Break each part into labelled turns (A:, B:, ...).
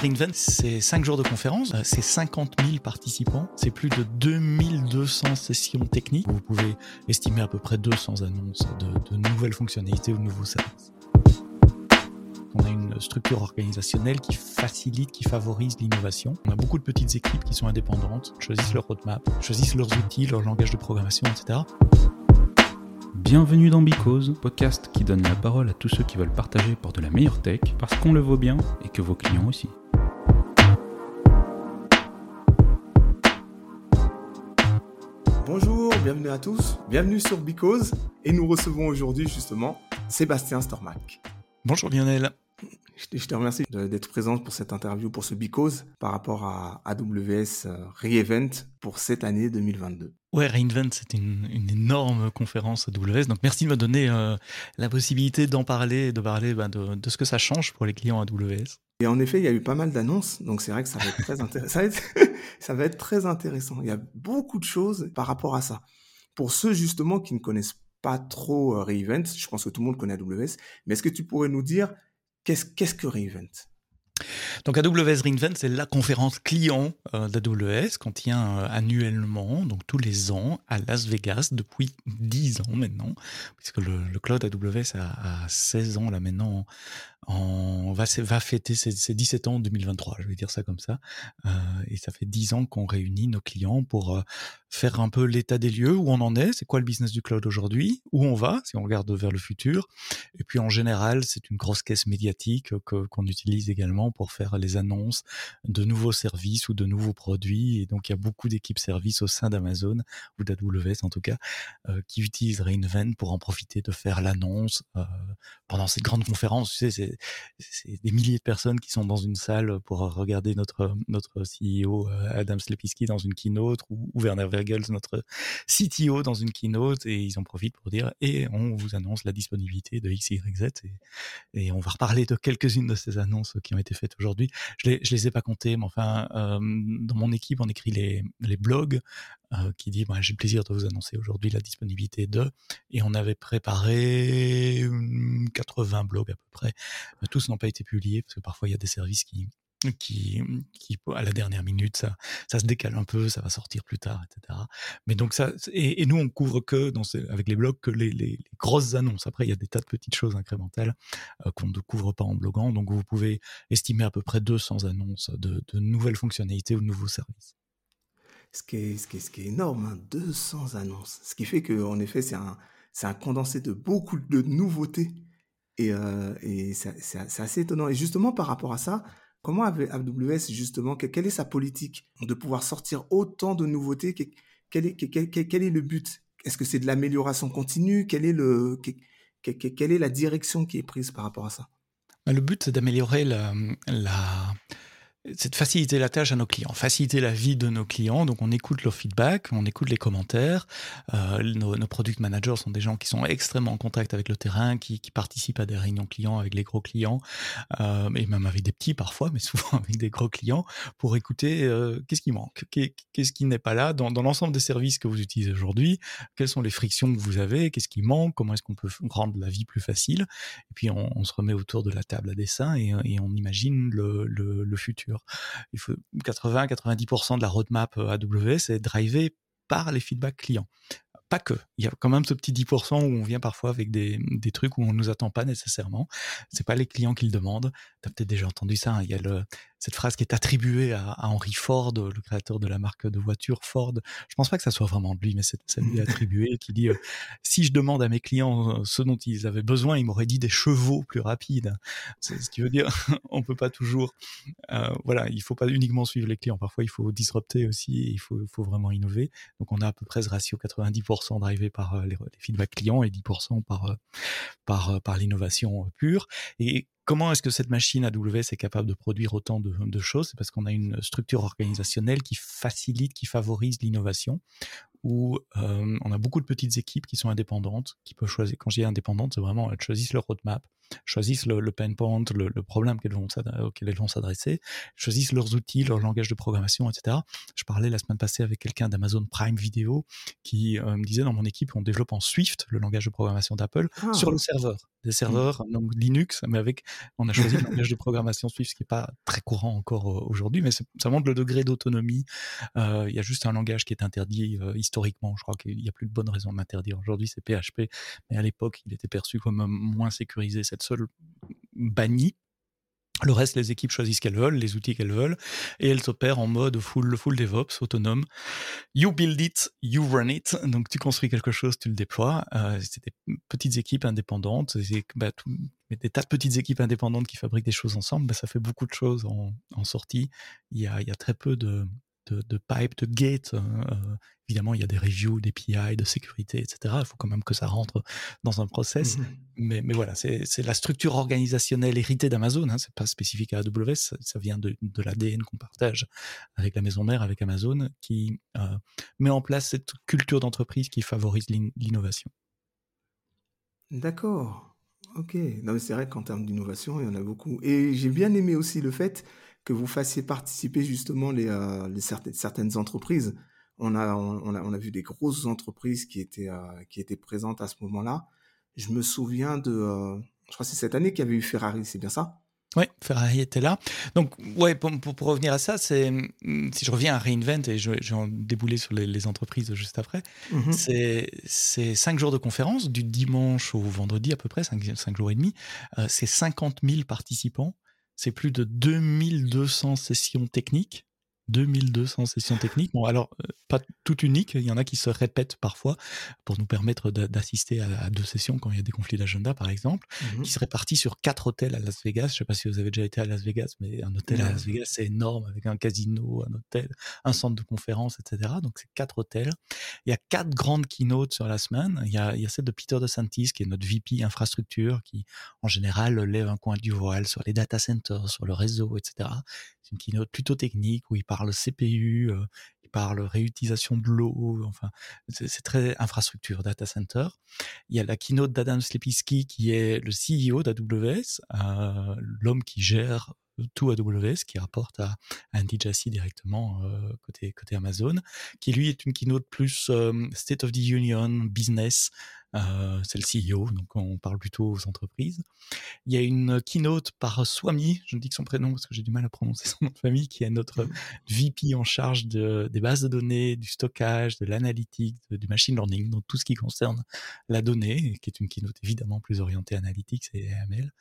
A: Reinvent, c'est 5 jours de conférence, euh, c'est 50 000 participants, c'est plus de 2200 sessions techniques. Vous pouvez estimer à peu près 200 annonces de, nouvelles fonctionnalités ou de nouveaux services. On a une structure organisationnelle qui facilite, qui favorise l'innovation. On a beaucoup de petites équipes qui sont indépendantes, choisissent leur roadmap, choisissent leurs outils, leur langage de programmation, etc.
B: Bienvenue dans Bicose, podcast qui donne la parole à tous ceux qui veulent partager pour de la meilleure tech, parce qu'on le vaut bien et que vos clients aussi.
C: Bienvenue à tous, bienvenue sur Bicose, et nous recevons aujourd'hui justement Sébastien Stormac.
A: Bonjour Lionel.
C: Je te remercie d'être présent pour cette interview, pour ce Bicose, par rapport à AWS euh, Reevent pour cette année 2022.
A: Ouais, Reinvent, c'est une, énorme conférence AWS. Donc, merci de me donner euh, la possibilité d'en parler, de parler bah, de, ce que ça change pour les clients AWS.
C: Et en effet, il y a eu pas mal d'annonces, donc c'est vrai que ça va être très intéressant. ça, va être, ça va être très intéressant. Il y a beaucoup de choses par rapport à ça. Pour ceux justement qui ne connaissent pas trop euh, Reevent, je pense que tout le monde connaît AWS, mais est-ce que tu pourrais nous dire qu'est-ce que Reevent
A: donc AWS Reinvent, c'est la conférence client euh, d'AWS qu'on tient euh, annuellement, donc tous les ans, à Las Vegas depuis 10 ans maintenant, puisque le, le cloud AWS a, a, 16 ans là maintenant on va, va fêter ses, 17 ans en 2023, je vais dire ça comme ça. Euh, et ça fait 10 ans qu'on réunit nos clients pour euh, faire un peu l'état des lieux, où on en est, c'est quoi le business du cloud aujourd'hui, où on va, si on regarde vers le futur. Et puis en général, c'est une grosse caisse médiatique que, qu'on utilise également pour faire les annonces de nouveaux services ou de nouveaux produits. Et donc il y a beaucoup d'équipes services au sein d'Amazon, ou d'AWS en tout cas, euh, qui utilisent Reinvent pour en profiter de faire l'annonce euh, pendant ces grandes conférences. Tu sais, c'est des milliers de personnes qui sont dans une salle pour regarder notre notre CEO euh, Adam Slepiski dans une keynote ou, Werner Notre CTO dans une keynote et ils en profitent pour dire et on vous annonce la disponibilité de X, Y, Z et, et on va reparler de quelques-unes de ces annonces qui ont été faites aujourd'hui. Je les les ai pas comptées, mais enfin euh, dans mon équipe on écrit les les blogs euh, qui dit bah, j'ai le plaisir de vous annoncer aujourd'hui la disponibilité de et on avait préparé 80 blogs à peu près euh, tous n'ont pas été publiés parce que parfois il y a des services qui qui, à la dernière minute ça ça se décale un peu ça va sortir plus tard etc mais donc ça et, nous on couvre que avec les blogs que les, grosses annonces après il y a des tas de petites choses incrémentales euh, qu'on ne couvre pas en bloguant donc vous pouvez estimer à peu près 200 annonces de, nouvelles fonctionnalités ou de nouveaux services
C: ce qui est, ce qui ce qui est énorme, hein, 200 annonces. Ce qui fait qu'en effet, c'est un, c'est un condensé de beaucoup de nouveautés. Et, euh, et c'est assez étonnant. Et justement, par rapport à ça, comment AWS, justement, quelle est sa politique de pouvoir sortir autant de nouveautés? Quel est, le but? Est-ce que c'est de l'amélioration continue? Quelle est, la direction qui est prise par rapport à ça?
A: Bah, Le but, c'est d'améliorer la c'est de faciliter la tâche à nos clients, faciliter la vie de nos clients. Donc, on écoute leur feedback, on écoute les commentaires. Euh, nos, nos, product managers sont des gens qui sont extrêmement en contact avec le terrain, qui, qui participent à des réunions clients avec les gros clients, euh, et même avec des petits parfois, mais souvent avec des gros clients, pour écouter euh, qu'est-ce qui manque, qu'est-ce qui n'est pas là dans, dans l'ensemble des services que vous utilisez aujourd'hui, quelles sont les frictions que vous avez, qu'est-ce qui manque, comment est-ce qu'on peut rendre la vie plus facile? Et puis, on, on, se remet autour de la table à dessin et, et on imagine le, le, le futur. Il faut 80-90% de la roadmap euh, AWS est drivée par les feedbacks clients pas que. Il y a quand même ce petit 10% où on vient parfois avec des, trucs où on nous attend pas nécessairement. C'est pas les clients qui le demandent. Tu as peut-être déjà entendu ça. Hein. Il y a le, cette phrase qui est attribuée à, à, Henry Ford, le créateur de la marque de voiture Ford. Je pense pas que ça soit vraiment de lui, mais c'est, ça lui est attribué, qui dit euh, si je demande à mes clients euh, ce dont ils avaient besoin, ils m'auraient dit des chevaux plus rapides. C'est ce qui veut dire on peut pas toujours. Euh, voilà, il faut pas uniquement suivre les clients. Parfois, il faut disrupter aussi. il faut, faut vraiment innover. Donc, on a à peu près ce ratio 90% drivé par euh, les, les feedbacks clients et 10% par par par l'innovation pure. Et Comment est-ce que cette machine AWS est capable de produire autant de, choses? C'est parce qu'on a une structure organisationnelle qui facilite, qui favorise l'innovation, où euh, on a beaucoup de petites équipes qui sont indépendantes, qui peuvent choisir. Quand je dis indépendantes, c'est vraiment elles choisissent leur roadmap, choisissent le, le pain point, le, le problème qu'elles vont auquel elles vont s'adresser, choisissent leurs outils, leur langage de programmation, etc. Je parlais la semaine passée avec quelqu'un d'Amazon Prime Video qui euh, me disait dans mon équipe, on développe en Swift, le langage de programmation d'Apple, ah. sur le serveur des serveurs donc Linux, mais avec on a choisi le langage de programmation Swift, ce qui n'est pas très courant encore aujourd'hui, mais ça montre le degré d'autonomie. Euh, il y a juste un langage qui est interdit euh, historiquement. Je crois qu'il n'y a plus de bonne raison de l'interdire. Aujourd'hui, c'est PHP, mais à l'époque, il était perçu comme moins sécurisé. Cette seule bannie le reste, les équipes choisissent ce qu'elles veulent, les outils qu'elles veulent, et elles opèrent en mode full, full DevOps, autonome. You build it, you run it. Donc, tu construis quelque chose, tu le déploies. Euh, c'est des petites équipes indépendantes, bah, des tas de petites équipes indépendantes qui fabriquent des choses ensemble. Bah, ça fait beaucoup de choses en, en sortie. Il y, a, il y a très peu de, de, de pipe, de gate. Hein, euh, évidemment, il y a des reviews, des PI, de sécurité, etc. Il faut quand même que ça rentre dans un process. Mmh mais, mais, voilà, c'est la structure organisationnelle héritée d'Amazon. Hein, c'est pas spécifique à AWS, ça, ça vient de, de l'ADN qu'on partage avec la maison mère, avec Amazon, qui euh, met en place cette culture d'entreprise qui favorise l'innovation.
C: D'accord. Ok. Non, mais c'est vrai qu'en termes d'innovation, il y en a beaucoup. Et j'ai bien aimé aussi le fait que vous fassiez participer justement les, euh, les certaines, certaines entreprises. On a, on, a, on a vu des grosses entreprises qui étaient, euh, qui étaient présentes à ce moment-là. Je me souviens de, euh, je crois que c'est cette année qu'il y avait eu Ferrari, c'est bien ça?
A: Oui, Ferrari était là. Donc, ouais, pour, pour, revenir à ça, c'est mm, si je reviens à Reinvent et je, je vais en débouler sur les, les entreprises juste après, mmh c'est cinq jours de conférence, du dimanche au vendredi à peu près, cinq, cinq jours et demi. c'est 50 000 participants c'est plus de 2200 sessions techniques 2200 sessions techniques. Bon, alors, euh, pas toutes uniques, il y en a qui se répètent parfois pour nous permettre d'assister à, deux sessions quand il y a des conflits d'agenda, par exemple, mmh qui se répartissent sur quatre hôtels à Las Vegas. Je ne sais pas si vous avez déjà été à Las Vegas, mais un hôtel à Las Vegas, c'est énorme, avec un casino, un hôtel, un centre de conférence, etc. Donc, c'est quatre hôtels. Il y a quatre grandes keynotes sur la semaine. Il y a, il y a celle de Peter DeSantis, qui est notre VP infrastructure, qui, en général, lève un coin du voile sur les data centers, sur le réseau, etc. C'est une keynote plutôt technique où il parle CPU, euh, il parle réutilisation de l'eau, enfin, c'est très infrastructure, data center. Il y a la keynote d'Adam Slepiski qui est le CEO d'AWS, euh, l'homme qui gère tout AWS, qui rapporte à Andy Jassy directement côté, côté Amazon, qui lui est une keynote plus State of the Union, business, euh, c'est le CEO, donc on parle plutôt aux entreprises. Il y a une keynote par Swami, je ne dis que son prénom parce que j'ai du mal à prononcer son nom de famille, qui est notre mmh. VP en charge de, des bases de données, du stockage, de l'analytique, du machine learning, donc tout ce qui concerne la donnée, qui est une keynote évidemment plus orientée analytics et AML.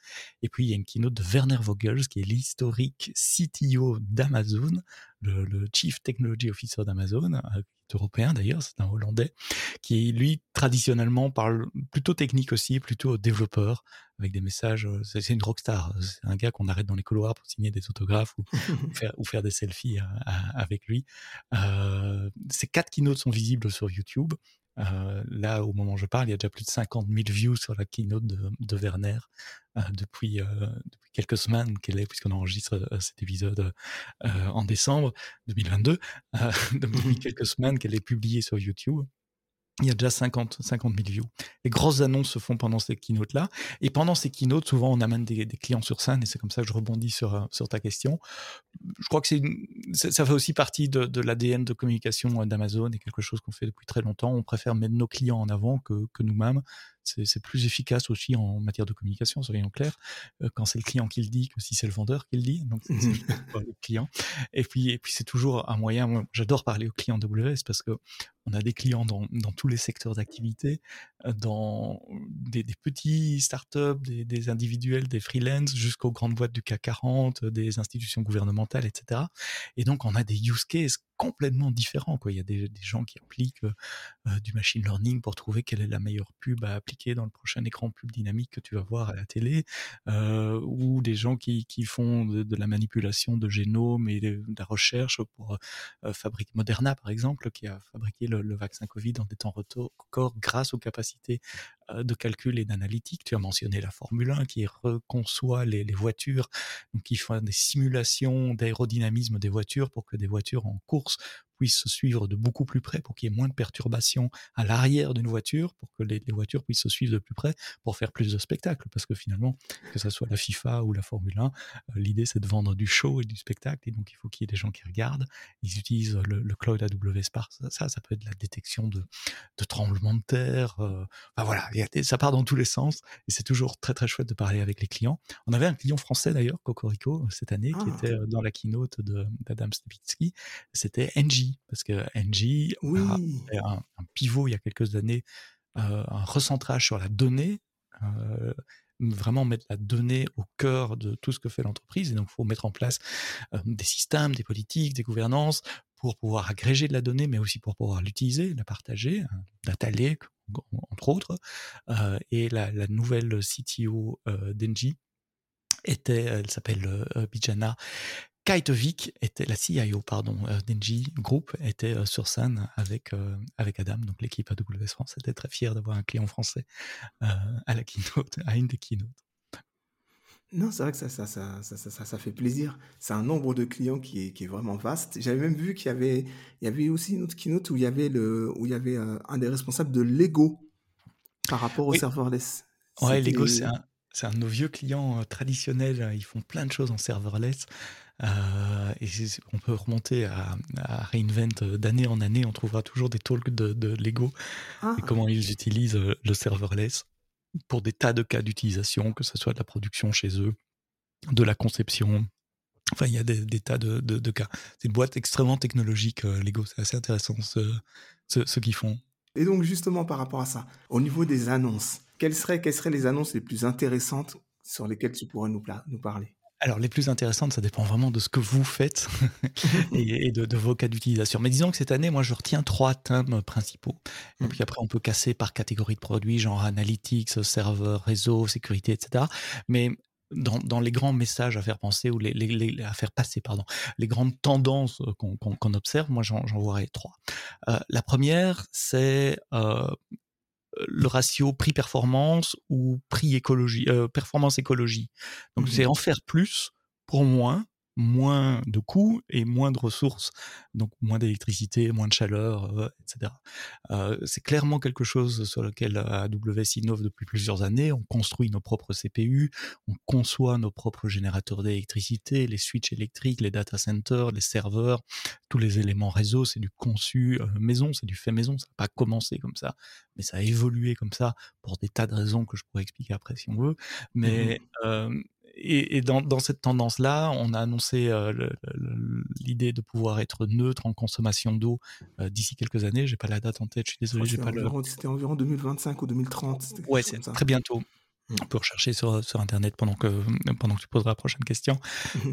A: Et puis il y a une keynote de Werner Vogels, qui est l'historique CTO d'Amazon, le, le, Chief Technology Officer d'Amazon, euh, européen d'ailleurs, c'est un Hollandais, qui lui traditionnellement parle plutôt technique aussi, plutôt développeur, avec des messages. Euh, c'est une rockstar, c'est un gars qu'on arrête dans les couloirs pour signer des autographes ou, faire, ou faire, des selfies euh, avec lui. Euh, ces quatre keynotes sont visibles sur YouTube. Euh, là, au moment où je parle, il y a déjà plus de 50 000 views sur la keynote de, de Werner euh, depuis, euh, depuis, quelques semaines qu'elle est, puisqu'on enregistre cet épisode en décembre 2022. depuis quelques semaines qu'elle est publiée sur YouTube il y a déjà 50, 50 000 views. Les grosses annonces se font pendant ces keynotes-là. Et pendant ces keynotes, souvent, on amène des, clients sur scène, et c'est comme ça que je rebondis sur, euh, ta question. Je crois que ça fait aussi partie de, l'ADN de communication euh, d'Amazon et quelque chose qu'on fait depuis très longtemps. On préfère mettre nos clients en avant que nous-mêmes c'est plus efficace aussi en matière de communication, soyons clairs, euh, quand c'est le client qui le dit que si c'est le vendeur qui le dit. Donc, c'est le client. Et puis, et puis c'est toujours un moyen. J'adore parler aux clients WS parce que on a des clients dans, dans tous les secteurs d'activité, euh, dans des, des, petits startups, des, des individuels, des freelances, jusqu'aux grandes boîtes du CAC 40, des institutions gouvernementales, etc. Et donc, on a des use cases complètement différents. Quoi. Il y a des, gens qui appliquent euh, du machine learning pour trouver quelle est la meilleure pub à appliquer dans le prochain écran pub dynamique que tu vas voir à la télé, euh, ou des gens qui, qui font de, la manipulation de génome et de, la recherche pour euh, fabriquer Moderna, par exemple, qui a fabriqué le, vaccin Covid en des temps records grâce aux capacités euh, de calcul et d'analytique. Tu as mentionné la Formule 1 qui reconçoit les, les voitures, donc qui font des simulations d'aérodynamisme des voitures pour que des voitures en course books puisse se suivre de beaucoup plus près, pour qu'il y ait moins de perturbations à l'arrière d'une voiture, pour que les, voitures puissent se suivre de plus près, pour faire plus de spectacles. Parce que finalement, que ce soit la FIFA ou la Formule 1, euh, l'idée c'est de vendre du show et du spectacle, et donc il faut qu'il y ait des gens qui regardent. Ils utilisent le, cloud AWS Spark, ça, ça peut être la détection de, de tremblements de terre. Euh, enfin voilà, ça part dans tous les sens, et c'est toujours très très chouette de parler avec les clients. On avait un client français d'ailleurs, Cocorico, cette année, qui ah. était euh, dans la keynote d'Adam Stepitsky, c'était NG, parce que NG a un, pivot il y a quelques années, euh, un recentrage sur la donnée, euh, vraiment mettre la donnée au cœur de tout ce que fait l'entreprise. Et donc, il faut mettre en place des systèmes, des politiques, des gouvernances pour pouvoir agréger de la donnée, mais aussi pour pouvoir l'utiliser, la partager, un data lake, entre autres. et la, la, nouvelle CTO d'Engie était, elle s'appelle Bijana Kaitovic était la CIO pardon d'Engie Group était sur scène avec avec Adam donc l'équipe AWS France était très fière d'avoir un client français à la keynote à une des keynotes.
C: Non, c'est vrai que ça ça, ça, ça, ça, ça fait plaisir. C'est un nombre de clients qui est, qui est vraiment vaste. J'avais même vu qu'il y avait, il y avait aussi une autre keynote où il y avait, le, où il y avait un des responsables de Lego par rapport au serverless.
A: Ouais, Lego, c'est un, de nos vieux clients euh, traditionnels. Ils font plein de choses en serverless. Euh, et on peut remonter à, Reinvent euh, d'année en année. On trouvera toujours des talks de, Lego et ah. comment ils utilisent le serverless pour des tas de cas d'utilisation, que ce soit de la production chez eux, de la conception. Enfin, il y a des, tas de, cas. C'est une boîte extrêmement technologique, Lego. C'est assez intéressant ce, ce qu'ils font.
C: Et donc, justement, par rapport à ça, au niveau des annonces, quelles seraient, quelles seraient les annonces les plus intéressantes sur lesquelles tu pourrais nous, nous parler?
A: Alors, les plus intéressantes, ça dépend vraiment de ce que vous faites et, de, vos cas d'utilisation. Mais disons que cette année, moi, je retiens trois thèmes principaux. Et mmh. puis après, on peut casser par catégorie de produits, genre analytics, serveur, réseau, sécurité, etc. Mais dans, les grands messages à faire penser ou les, à faire passer, pardon, les grandes tendances qu'on observe, moi, j'en vois trois. Euh, la première, c'est euh, le ratio prix-performance ou prix écologie, euh, performance écologie. Donc c'est mmh en faire plus pour moins moins de coûts et moins de ressources, donc moins d'électricité, moins de chaleur, euh, etc. Euh, c'est clairement quelque chose sur lequel AWS innove depuis plusieurs années. On construit nos propres CPU, on conçoit nos propres générateurs d'électricité, les switches électriques, les data centers, les serveurs, tous les éléments réseau, c'est du conçu euh, maison, c'est du fait maison, ça n'a pas commencé comme ça, mais ça a évolué comme ça pour des tas de raisons que je pourrais expliquer après si on veut. Mais mmh et, dans, cette tendance-là, on a annoncé euh, l'idée de pouvoir être neutre en consommation d'eau euh, d'ici quelques années. J'ai pas la date en tête, je suis désolé.
C: C'était environ 2025 ou 2030.
A: Ouais, c'est très bientôt. Mmh. On peut rechercher sur, sur Internet pendant que, pendant que tu poseras la prochaine question.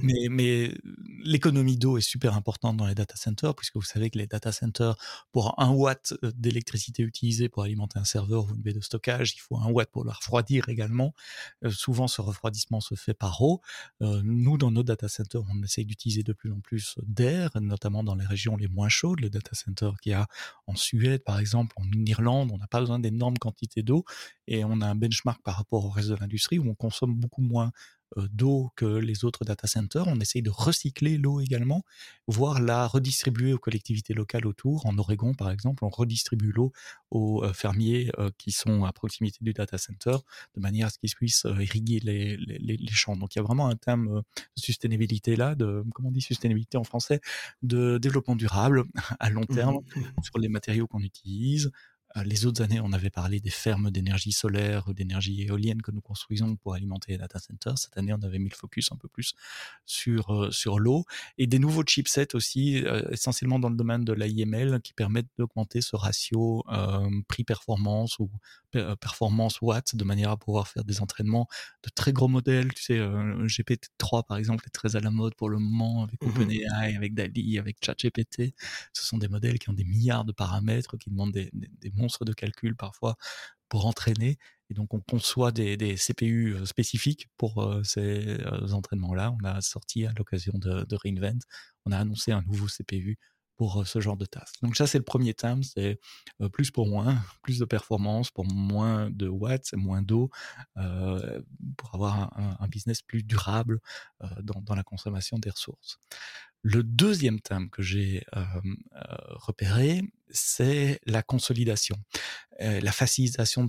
A: mais, mais l'économie d'eau est super importante dans les data centers, puisque vous savez que les data centers, pour un watt euh, d'électricité utilisée pour alimenter un serveur ou une baie de stockage, il faut un watt pour le refroidir également. Euh, souvent, ce refroidissement se fait par eau. Euh, nous, dans nos data centers, on essaye d'utiliser de plus en plus d'air, notamment dans les régions les moins chaudes. Le data center qu'il y a en Suède, par exemple, en Irlande, on n'a pas besoin d'énormes quantités d'eau et on a un benchmark par rapport au reste de l'industrie où on consomme beaucoup moins d'eau que les autres data centers. On essaye de recycler l'eau également, voire la redistribuer aux collectivités locales autour. En Oregon, par exemple, on redistribue l'eau aux fermiers qui sont à proximité du data center de manière à ce qu'ils puissent irriguer les, les, champs. Donc il y a vraiment un thème de sustainabilité là, de comment on dit sustainabilité en français, de développement durable à long mmh terme sur les matériaux qu'on utilise, les autres années, on avait parlé des fermes d'énergie solaire ou d'énergie éolienne que nous construisons pour alimenter les data centers. Cette année, on avait mis le focus un peu plus sur, euh, sur l'eau et des nouveaux chipsets aussi, euh, essentiellement dans le domaine de l'IML, qui permettent d'augmenter ce ratio prix-performance ou performance watts de manière à pouvoir faire des entraînements de très gros modèles. Tu sais, GPT-3 par exemple est très à la mode pour le moment avec mmh OpenAI, avec DALI, avec ChatGPT. Ce sont des modèles qui ont des milliards de paramètres, qui demandent des, des, des de calcul parfois pour entraîner. Et donc, on conçoit des, CPU euh, spécifiques pour euh, ces euh, entraînements-là. On a sorti à l'occasion de, Reinvent, on a annoncé un nouveau CPU pour ce genre de tasks. Donc ça, c'est le premier thème, c'est plus pour moins, plus de performance pour moins de watts, moins d'eau, pour avoir un, business plus durable dans, la consommation des ressources. Le deuxième thème que j'ai repéré, c'est la consolidation, la facilitation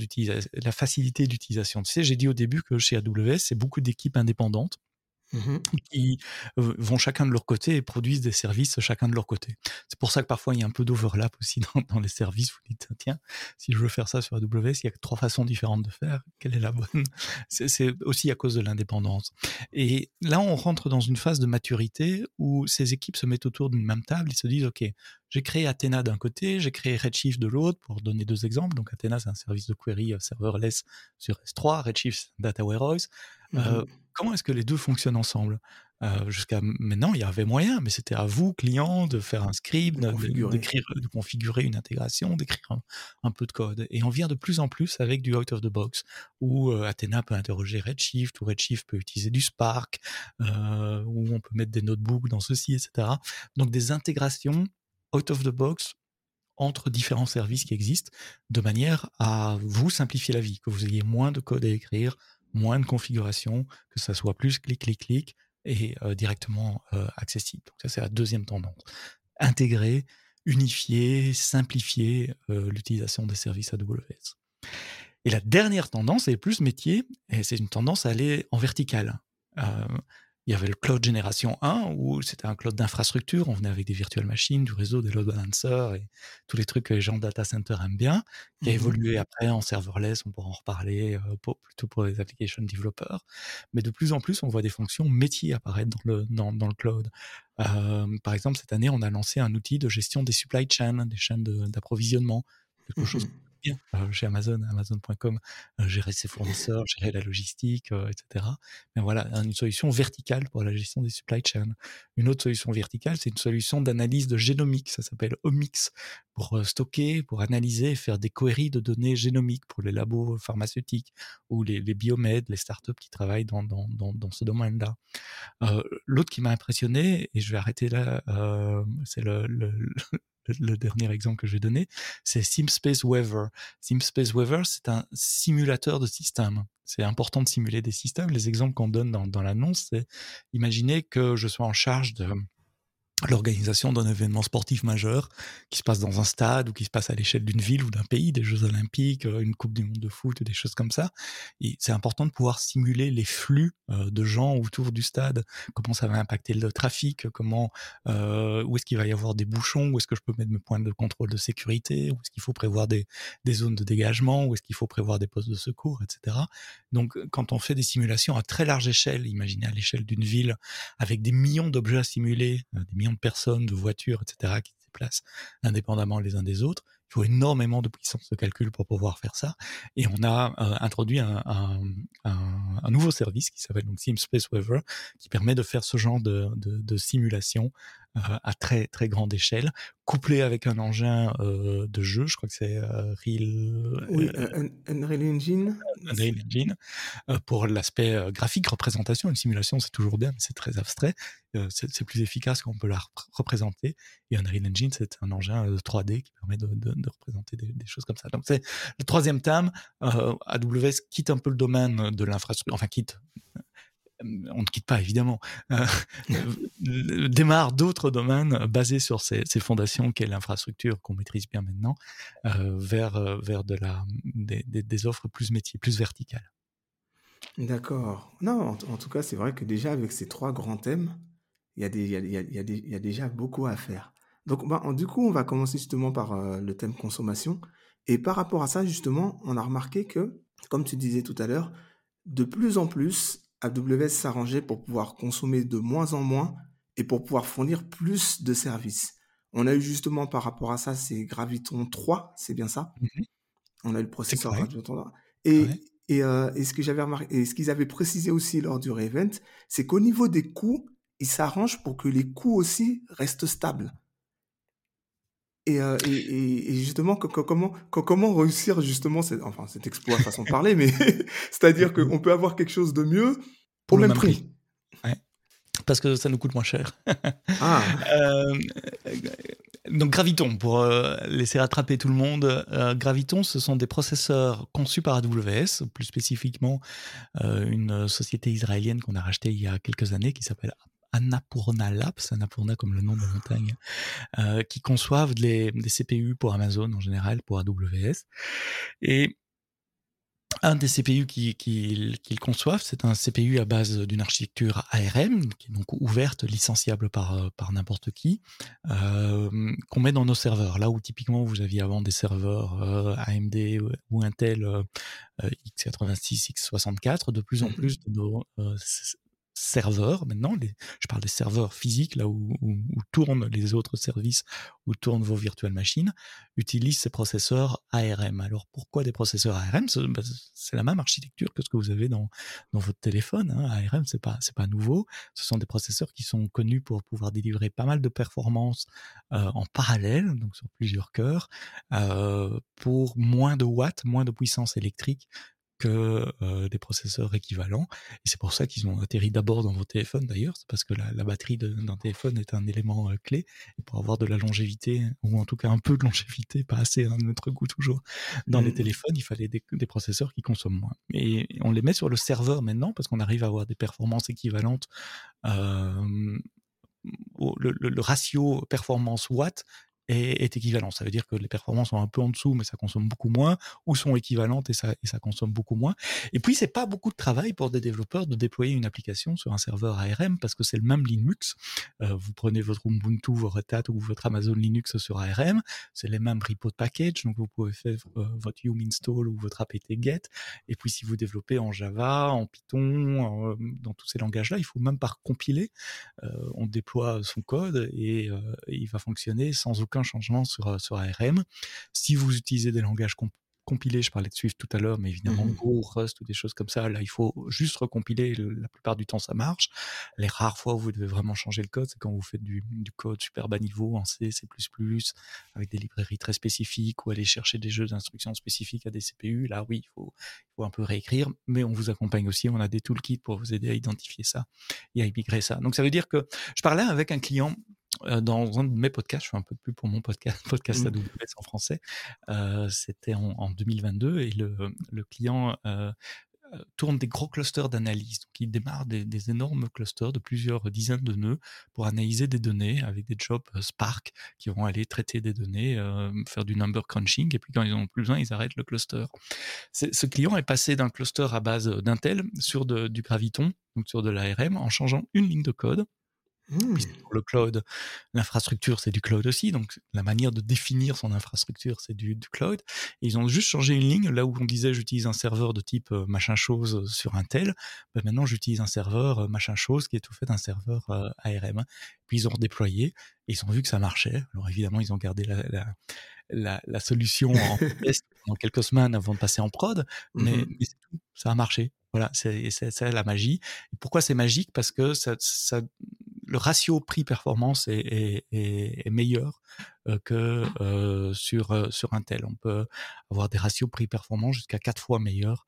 A: la facilité d'utilisation. Tu sais, j'ai dit au début que chez AWS, c'est beaucoup d'équipes indépendantes Mmh qui vont chacun de leur côté et produisent des services chacun de leur côté. C'est pour ça que parfois il y a un peu d'overlap aussi dans, les services. Vous dites, tiens, si je veux faire ça sur AWS, il y a trois façons différentes de faire. Quelle est la bonne? C'est aussi à cause de l'indépendance. Et là, on rentre dans une phase de maturité où ces équipes se mettent autour d'une même table et se disent, OK, j'ai créé Athena d'un côté, j'ai créé Redshift de l'autre, pour donner deux exemples. Donc Athena, c'est un service de query serverless sur S3, Redshift, Data Warehouse. Mmh comment est-ce que les deux fonctionnent ensemble? Jusqu'à maintenant, il y avait moyen, mais c'était à vous, client, de faire un script, de, configurer. de configurer une intégration, d'écrire un, peu de code. Et on vient de plus en plus avec du out of the box, où Athena peut interroger Redshift, ou Redshift peut utiliser du Spark, où on peut mettre des notebooks dans ceci, etc. Donc des intégrations out of the box entre différents services qui existent, de manière à vous simplifier la vie, que vous ayez moins de code à écrire, moins de configuration, que ça soit plus clic, clic, clic et euh, directement euh, accessible. Donc ça, c'est la deuxième tendance. Intégrer, unifier, simplifier euh, l'utilisation des services AWS. Et la dernière tendance est plus métier, et c'est une tendance à aller en vertical il y avait le cloud génération 1 où c'était un cloud d'infrastructure. On venait avec des virtual machines, du réseau, des load balancers et tous les trucs que les gens de data center aiment bien, qui a mmh évolué après en serverless. On pourra en reparler euh, plutôt pour les application developers. Mais de plus en plus, on voit des fonctions métiers apparaître dans le, dans, dans le cloud. Euh, par exemple, cette année, on a lancé un outil de gestion des supply chains, des chaînes d'approvisionnement, quelque mmh chose euh, chez Amazon, Amazon.com, euh, gérer ses fournisseurs, gérer la logistique, euh, etc. Mais voilà, une solution verticale pour la gestion des supply chains. Une autre solution verticale, c'est une solution d'analyse de génomique, ça s'appelle Omix, pour stocker, pour analyser faire des queries de données génomiques pour les labos pharmaceutiques ou les, les biomèdes, les startups qui travaillent dans, ce domaine-là. L'autre qui m'a impressionné, et je vais arrêter là, c'est le, dernier exemple que je vais donner, c'est SimSpace Weather. SimSpace Weather, c'est un simulateur de système. C'est important de simuler des systèmes. Les exemples qu'on donne dans, dans l'annonce, c'est imaginer que je sois en charge de l'organisation d'un événement sportif majeur qui se passe dans un stade ou qui se passe à l'échelle d'une ville ou d'un pays, des Jeux olympiques, euh, une Coupe du monde de foot, des choses comme ça. Et c'est important de pouvoir simuler les flux euh, de gens autour du stade, comment ça va impacter le trafic, comment, euh, où est-ce qu'il va y avoir des bouchons, où est-ce que je peux mettre mes points de contrôle de sécurité, où est-ce qu'il faut prévoir des, des zones de dégagement, où est-ce qu'il faut prévoir des postes de secours, etc. Donc, quand on fait des simulations à très large échelle, imaginez à l'échelle d'une ville, avec des millions d'objets à simuler, des millions de personnes, de voitures, etc., qui se déplacent indépendamment les uns des autres. Il faut énormément de puissance de calcul pour pouvoir faire ça. Et on a euh, introduit un, nouveau service qui s'appelle donc Space Weather, qui permet de faire ce genre de, de simulation euh, à très très grande échelle, couplé avec un engin euh, de jeu, je crois que c'est Real,
C: oui, Unreal Engine,
A: Unreal Engine, pour l'aspect graphique, représentation. Une simulation, c'est toujours bien, mais c'est très abstrait. c'est plus efficace qu'on peut la représenter. Et Unreal Engine, c'est un engin 3D qui permet de, représenter des, choses comme ça. Donc c'est le troisième thème. AWS quitte un peu le domaine de l'infrastructure, enfin quitte on ne quitte pas évidemment, euh, euh, démarre d'autres domaines basés sur ces, fondations qu'est l'infrastructure qu'on maîtrise bien maintenant, euh, vers, vers de la, des, offres plus métiers, plus verticales.
C: D'accord. Non, en, tout cas, c'est vrai que déjà avec ces trois grands thèmes, il y, a des, il, y a, déjà beaucoup à faire. Donc, bah, du coup, on va commencer justement par le thème consommation. Et par rapport à ça, justement, on a remarqué que, comme tu disais tout à l'heure, de plus en plus, AWS s'arrangeait pour pouvoir consommer de moins en moins et pour pouvoir fournir plus de services. On a eu justement par rapport à ça, c'est Graviton 3, c'est bien ça? Mmh On a eu le processeur Graviton 3. Et, euh, et, ce que j'avais remarqué, et ce qu'ils avaient précisé aussi lors du Revent, c'est qu'au niveau des coûts, ils s'arrangent pour que les coûts aussi restent stables. Et, euh, et, et, justement, comment, comment réussir justement, enfin cet exploit façon de parler, mais c'est-à-dire qu'on peut avoir quelque chose de mieux pour le même, prix.
A: Parce que ça nous coûte moins cher. ah. Euh, Donc Graviton, pour euh, laisser rattraper tout le monde, Graviton, ce sont des processeurs conçus par AWS, plus spécifiquement une société israélienne qu'on a rachetée il y a quelques années qui s'appelle Annapurna Labs, Annapurna comme le nom de la montagne, qui conçoivent des CPU pour Amazon en général, pour AWS. Et un des CPU qu'ils conçoivent, c'est un CPU à base d'une architecture ARM, qui est donc ouverte, licenciable par, euh, par n'importe qui, euh, qu'on met dans nos serveurs. Là où typiquement vous aviez avant des serveurs euh, AMD ou Intel x86, x64, de plus en mmh plus de nos serveurs maintenant, je parle des serveurs physiques, là où, tournent les autres services, où tournent vos virtuelles machines, utilisent ces processeurs ARM. Alors pourquoi des processeurs ARM bah, C'est la même architecture que ce que vous avez dans, dans votre téléphone. Hein. ARM, c'est pas, pas nouveau. Ce sont des processeurs qui sont connus pour pouvoir délivrer pas mal de performances euh, en parallèle, donc sur plusieurs cœurs, euh, pour moins de watts, moins de puissance électrique que des processeurs équivalents. Et c'est pour ça qu'ils ont atterri d'abord dans vos téléphones d'ailleurs, c'est parce que la, batterie d'un téléphone est un élément clé. Et pour avoir de la longévité, ou en tout cas un peu de longévité, pas assez à notre goût toujours, dans les mmh. téléphones, il fallait des, processeurs qui consomment moins. Et on les met sur le serveur maintenant parce qu'on arrive à avoir des performances équivalentes. le, le, ratio performance watt est, équivalent. Ça veut dire que les performances sont un peu en dessous, mais ça consomme beaucoup moins, ou sont équivalentes et ça, et ça consomme beaucoup moins. Et puis, c'est pas beaucoup de travail pour des développeurs de déployer une application sur un serveur ARM parce que c'est le même Linux. Euh, vous prenez votre Ubuntu, votre Red Hat ou votre Amazon Linux sur ARM, c'est les mêmes repos de package, donc vous pouvez faire euh, votre yum install ou votre apt-get. Et puis, si vous développez en Java, en Python, euh, dans tous ces langages-là, il faut même pas compiler. on déploie son code et, et il va fonctionner sans aucun changement sur, euh, sur ARM. Si vous utilisez des langages compilés, je parlais de Swift tout à l'heure, mais évidemment mmh Go, Rust ou des choses comme ça, là il faut juste recompiler, la plupart du temps ça marche. Les rares fois où vous devez vraiment changer le code, c'est quand vous faites du, code super bas niveau en C, C++, avec des librairies très spécifiques ou aller chercher des jeux d'instructions spécifiques à des CPU. Là oui, il faut, il faut un peu réécrire, mais on vous accompagne aussi, on a des toolkits pour vous aider à identifier ça et à migrer ça. Donc ça veut dire que je parlais avec un client dans un de mes podcasts, je fais un peu plus pour mon podcast, podcast mmh. AWS en français, euh, c'était en, 2022 et le, le client euh, tourne des gros clusters d'analyse. Donc, il démarre des, des, énormes clusters de plusieurs dizaines de nœuds pour analyser des données avec des jobs Spark qui vont aller traiter des données, faire du number crunching, et puis quand ils en ont plus besoin, ils arrêtent le cluster. Ce client est passé d'un cluster à base d'Intel sur de, du Graviton, donc sur de l'ARM, en changeant une ligne de code Mmh. le cloud, l'infrastructure, c'est du cloud aussi. Donc, la manière de définir son infrastructure, c'est du, cloud. ils ont juste changé une ligne. Là où on disait j'utilise un serveur de type machin chose sur un tel, ben maintenant j'utilise un serveur machin chose qui est tout fait d'un serveur euh, ARM. Puis ils ont redéployé et ils ont vu que ça marchait. Alors évidemment, ils ont gardé la, la, la, solution en test pendant quelques semaines avant de passer en prod, mais, mmh mais tout, ça a marché. Voilà, c'est la magie. Et pourquoi c'est magique? Parce que ça, ça, le ratio prix-performance est, meilleur euh, que euh, sur, euh, sur Intel. On peut avoir des ratios prix-performance jusqu'à quatre fois meilleurs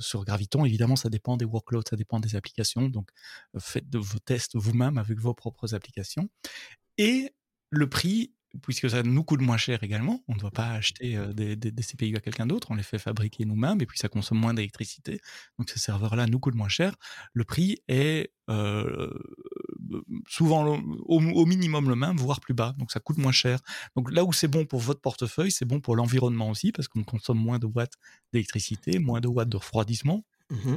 A: sur Graviton. Évidemment, ça dépend des workloads, ça dépend des applications. Donc, faites vos tests vous-même avec vos propres applications. Et le prix puisque ça nous coûte moins cher également. On ne doit pas acheter des, CPU à quelqu'un d'autre, on les fait fabriquer nous-mêmes et puis ça consomme moins d'électricité. Donc ces serveurs-là nous coûtent moins cher. Le prix est souvent au, minimum le même, voire plus bas. Donc ça coûte moins cher. Donc là où c'est bon pour votre portefeuille, c'est bon pour l'environnement aussi parce qu'on consomme moins de watts d'électricité, moins de watts de refroidissement. Mmh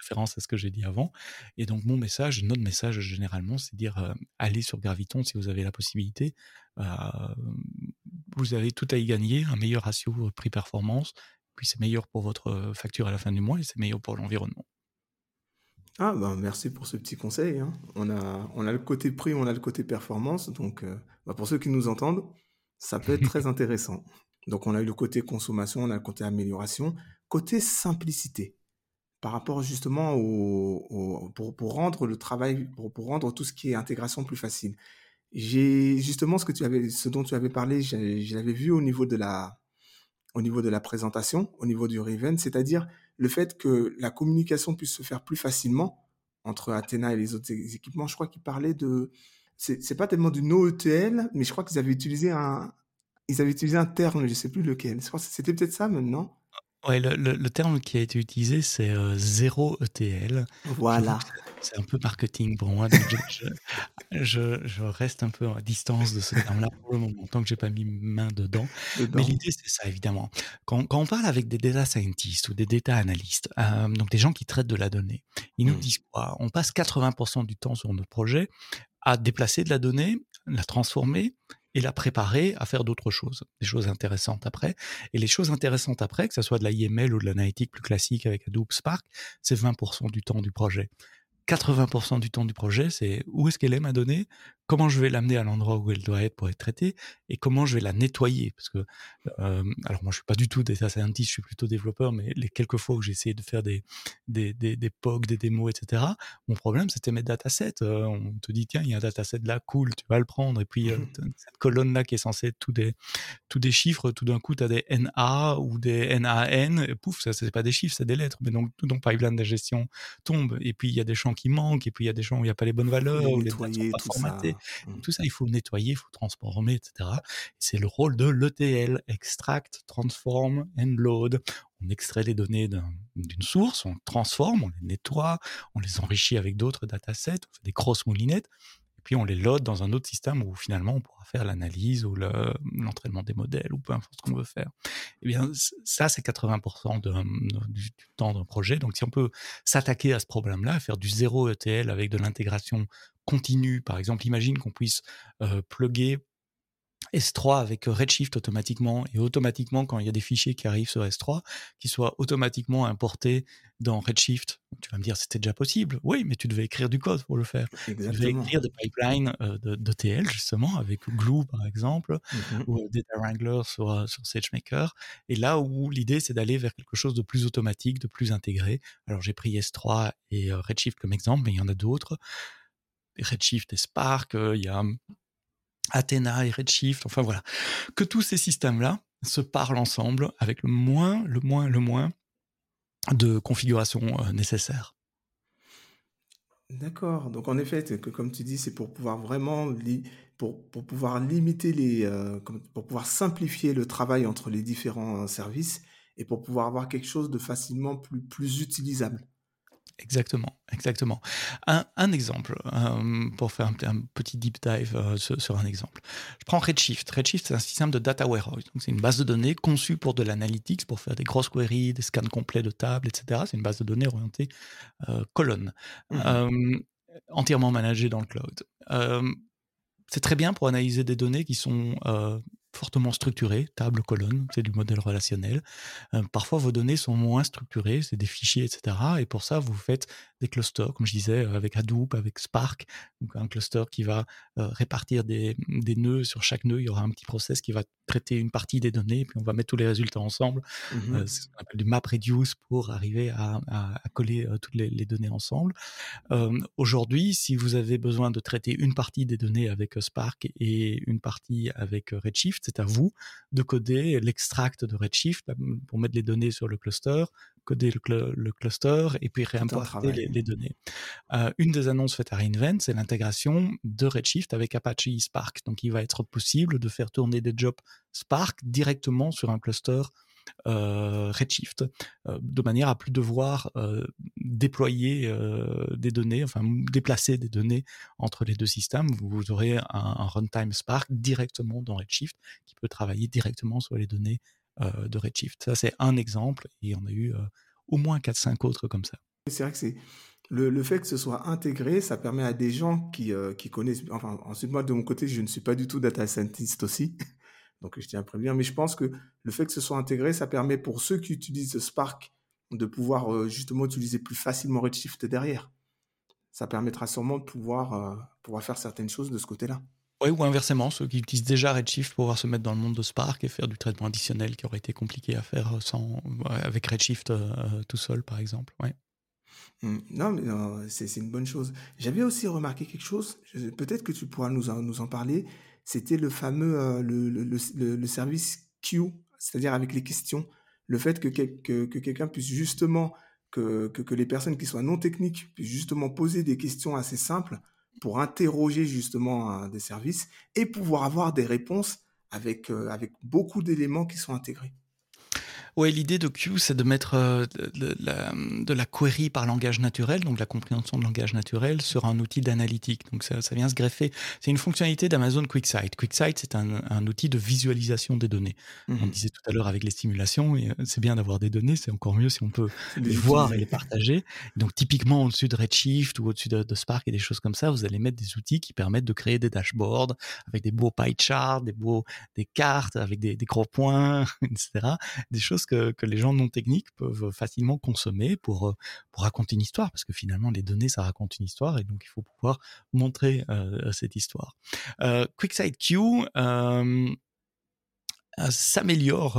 A: référence à ce que j'ai dit avant. Et donc mon message, notre message généralement, c'est dire euh, allez sur Graviton si vous avez la possibilité. Euh, vous avez tout à y gagner, un meilleur ratio prix-performance, puis c'est meilleur pour votre facture à la fin du mois et c'est meilleur pour l'environnement.
C: Ah ben merci pour ce petit conseil. Hein. On, a, on a le côté prix, on a le côté performance. Donc euh, bah, pour ceux qui nous entendent, ça peut être très intéressant. Donc on a eu le côté consommation, on a le côté amélioration, côté simplicité par rapport justement au, pour, pour, rendre le travail, pour, pour, rendre tout ce qui est intégration plus facile. J'ai justement ce que tu avais, ce dont tu avais parlé, je l'avais vu au niveau de la, au niveau de la présentation, au niveau du Raven, c'est-à-dire le fait que la communication puisse se faire plus facilement entre Athena et les autres équipements. Je crois qu'il parlait de c'est pas tellement du NoETL, mais je crois qu'ils avaient utilisé un, ils avaient utilisé un terme, je sais plus lequel. C'était peut-être ça non?
A: Ouais, le, le- le terme qui a été utilisé, c'est euh, zéro ETL.
C: Voilà,
A: c'est un peu marketing pour moi, donc je, je, je- je reste un peu à distance de ce terme-là pour le moment, tant que j'ai pas mis main dedans. Mais l'idée, c'est ça, évidemment. Quand, quand on parle avec des data scientists ou des data analystes, euh, donc des gens qui traitent de la donnée, ils nous
C: Hmm.
A: disent quoi? On passe 80% du temps sur notre projet à déplacer de la donnée, la transformer et la préparer à faire d'autres choses, des choses intéressantes après. Et les choses intéressantes après, que ce soit de la IML ou de l'analytique plus classique avec Hadoop Spark, c'est 20% du temps du projet. 80% du temps du projet, c'est où est-ce qu'elle est ma donnée, comment je vais l'amener à l'endroit où elle doit être pour être traitée, et comment je vais la nettoyer. Parce que, euh, alors moi je suis pas du tout data scientist, je suis plutôt développeur, mais les quelques fois où j'ai essayé de faire des, des, des, des POC, des démos, etc., mon problème c'était mes datasets. Euh, on te dit, tiens, il y a un dataset là, cool, tu vas le prendre, et puis euh, cette colonne-là qui est censée être tous des, tous des chiffres, tout d'un coup, tu as des NA ou des NAN, et pouf, ça, c'est pas des chiffres, c'est des lettres. Mais donc, ton pipeline de gestion tombe. Et puis, il y a des champs qui manquent, et puis il y a des champs où il n'y a pas les bonnes valeurs, où les dates sont pas formatées.
C: Hmm.
A: Tout ça, il faut nettoyer, il faut transformer, etc. C'est le rôle de l'ETL, extract, transform and load. On extrait les données d'un- d'une source, on transforme, on les nettoie, on les enrichit avec d'autres datasets, on fait des grosses moulinettes, et puis on les load dans un autre système où finalement on pourra faire l'analyse ou le- l'entraînement des modèles ou peu importe ce qu'on veut faire. Eh bien, ça, c'est 80% de- du, du temps d'un projet. Donc, si on peut s'attaquer à ce problème-là, faire du zéro ETL avec de l'intégration continue, par exemple, imagine qu'on puisse euh, plugger S3 avec Redshift automatiquement et automatiquement quand il y a des fichiers qui arrivent sur S3 qui soient automatiquement importés dans Redshift. Tu vas me dire c'était déjà possible. Oui, mais tu devais écrire du code pour le faire. Tu devais écrire des pipelines euh, de, justement avec Glue par exemple
C: Mhm.
A: ou Data Wrangler sur, sur SageMaker. Et là où l'idée c'est d'aller vers quelque chose de plus automatique, de plus intégré. Alors j'ai pris S3 et Redshift comme exemple, mais il y en a d'autres. Redshift et Spark, euh, il y a Athena et Redshift, enfin voilà, que tous ces systèmes-là se parlent ensemble avec le moins, le moins, le moins de configuration euh, nécessaire.
C: D'accord. Donc en effet, comme tu dis, c'est pour pouvoir vraiment pour, pour pouvoir limiter les euh, pour pouvoir simplifier le travail entre les différents services et pour pouvoir avoir quelque chose de facilement plus plus utilisable.
A: Exactement, exactement. Un, un exemple, euh, pour faire un, un petit deep dive euh, sur, sur un exemple. Je prends Redshift. Redshift, c'est un système de data warehouse. C'est une base de données conçue pour de l'analytics, pour faire des grosses queries, des scans complets de tables, etc. C'est une base de données orientée euh, colonne,
C: Mhm.
A: euh, entièrement managée dans le cloud. C'est très bien pour analyser des données qui sont fortement structurées, table, colonne, c'est du modèle relationnel. Euh, parfois, vos données sont moins structurées, c'est des fichiers, etc. Et pour ça, vous faites des clusters, comme je disais, euh, avec Hadoop, avec Spark, donc un cluster qui va euh, répartir des, des nœuds. Sur chaque nœud, il y aura un petit process qui va traiter une partie des données, puis on va mettre tous les résultats ensemble.
C: Mhm.
A: Euh, c'est ce qu'on appelle du map reduce pour arriver à, à- à coller euh, toutes les, les données ensemble. Euh, Aujourd'hui, si vous avez besoin de traiter une partie des données avec euh, Spark et une partie avec euh, Redshift, c'est à vous de coder l'extract de Redshift euh, pour mettre les données sur le cluster, coder le, cl- le cluster et puis réimporter les, les données. Euh, une des annonces faites à reInvent, c'est l'intégration de Redshift avec Apache Spark. Donc, il va être possible de faire tourner des jobs Spark directement sur un cluster euh, Redshift, euh, de manière à plus devoir euh, déployer des données, enfin déplacer des données entre les deux systèmes. Vous aurez un, un runtime Spark directement dans Redshift qui peut travailler directement sur les données de Redshift. Ça, c'est un exemple et on a eu euh, au moins 4-5 autres comme ça.
C: C'est vrai que c'est le, le fait que ce soit intégré, ça permet à des gens qui, euh, qui connaissent. Enfin, ensuite, moi, de mon côté, je ne suis pas du tout data scientist aussi. Donc, je tiens à prévenir. Mais je pense que le fait que ce soit intégré, ça permet pour ceux qui utilisent Spark de pouvoir euh, justement utiliser plus facilement Redshift derrière. Ça permettra sûrement de pouvoir, euh, pouvoir faire certaines choses de ce côté-là.
A: Oui, ou inversement, ceux qui utilisent déjà Redshift pour pouvoir se mettre dans le monde de Spark et faire du traitement additionnel qui aurait été compliqué à faire sans, avec Redshift euh, tout seul, par exemple. Ouais.
C: Mm. Non, mais c'est une bonne chose. J'avais aussi remarqué quelque chose, peut-être que tu pourras nous en, nous en parler, c'était le fameux euh, le, le, le- service Q, c'est-à-dire avec les questions. Le fait que, que, que quelqu'un puisse justement, que, que, que les personnes qui soient non techniques puissent justement poser des questions assez simples pour interroger justement des services et pouvoir avoir des réponses avec, avec beaucoup d'éléments qui sont intégrés.
A: Ouais, l'idée de Q, c'est de mettre euh, de, la, de, la, query par langage naturel, donc la compréhension de langage naturel, sur un outil d'analytique. Donc ça, ça, vient se greffer. C'est une fonctionnalité d'Amazon QuickSight. QuickSight, c'est un, un, outil de visualisation des données. On mhm. disait tout à l'heure avec les stimulations, et euh, c'est bien d'avoir des données, c'est encore mieux si on peut les voir et les partager. Donc typiquement au-dessus de Redshift ou au-dessus de, de, Spark et des choses comme ça, vous allez mettre des outils qui permettent de créer des dashboards avec des beaux pie charts, des beaux des cartes avec des, des gros points, etc. Des choses que, les gens non techniques peuvent facilement consommer pour, euh, pour raconter une histoire, parce que finalement, les données, ça raconte une histoire, et donc il faut pouvoir montrer euh, cette histoire. Euh, Q, euh, s'améliore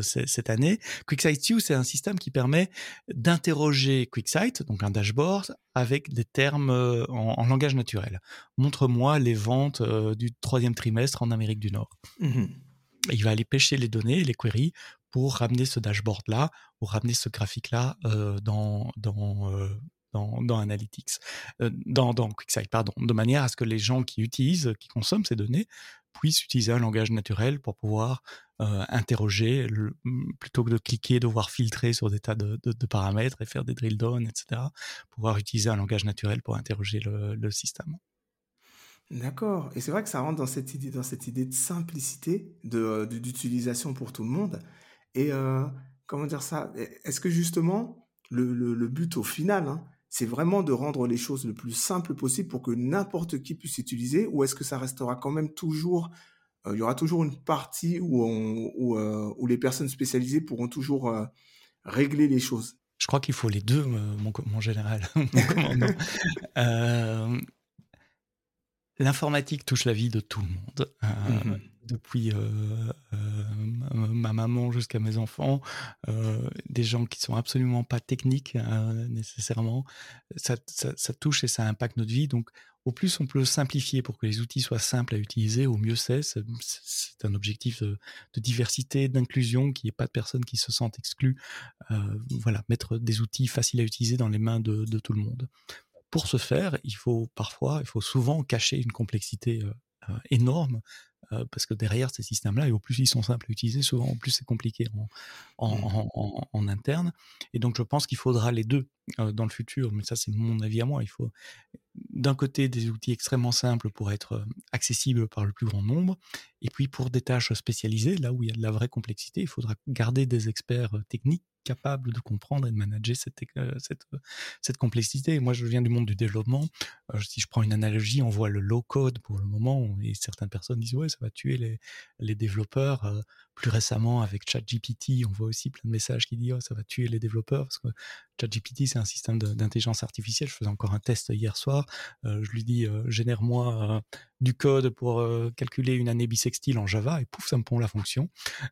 A: cette année. QuickSight Q, c'est un système qui permet d'interroger QuickSight, donc un dashboard, avec des termes en, en langage naturel. Montre-moi les ventes du troisième trimestre en Amérique du Nord. Mmh il va aller pêcher les données, les queries, pour ramener ce dashboard-là, ou ramener ce graphique-là dans, dans, dans, Analytics, euh, dans, dans QuickSight, pardon, de manière à ce que les gens qui utilisent, qui consomment ces données, puissent utiliser un langage naturel pour pouvoir interroger, le, plutôt que de cliquer, devoir filtrer sur des tas de, de, de, paramètres et faire des drill down, etc., pouvoir utiliser un langage naturel pour interroger le, le système.
C: D'accord. Et c'est vrai que ça rentre dans cette idée, dans cette idée de simplicité, de, d'utilisation pour tout le monde. Et euh, comment dire ça? Est-ce que justement, le, le, but au final, hein, c'est vraiment de rendre les choses le plus simple possible pour que n'importe qui puisse utiliser Ou est-ce que ça restera quand même toujours, euh, il y aura toujours une partie où, on, où, euh, où les personnes spécialisées pourront toujours régler les choses?
A: Je crois qu'il faut les deux, mon, mon général, mon L'informatique touche la vie de tout le monde, euh, mmh depuis euh, euh, ma maman jusqu'à mes enfants, des gens qui sont absolument pas techniques nécessairement. Ça, ça, ça, touche et ça impacte notre vie. Donc, au plus on peut simplifier pour que les outils soient simples à utiliser, au mieux c'est. C'est un objectif de, de diversité, d'inclusion, qu'il n'y ait pas de personnes qui se sentent exclues. voilà, mettre des outils faciles à utiliser dans les mains de, de tout le monde pour ce faire, il faut parfois, il faut souvent cacher une complexité euh, énorme euh, parce que derrière ces systèmes-là, et au plus ils sont simples à utiliser, souvent au plus c'est compliqué en, en, mmh. en, en, interne. Et donc je pense qu'il faudra les deux dans le futur, mais ça c'est mon avis à moi. Il faut d'un côté des outils extrêmement simples pour être accessibles par le plus grand nombre, et puis pour des tâches spécialisées, là où il y a de la vraie complexité, il faudra garder des experts techniques capable de comprendre et de manager cette, euh, euh, complexité. Moi, je viens du monde du développement. Euh, si je prends une analogie, on voit le low code pour le moment, et certaines personnes disent ouais, ça va tuer les développeurs. Plus récemment, avec ChatGPT, on voit aussi plein de messages qui disent oh, ça va tuer les développeurs parce que ChatGPT, c'est un système d'intelligence artificielle. Je faisais encore un test hier soir. je lui dis génère-moi du code pour euh, calculer une année bisextile en Java et pouf, ça me pond la fonction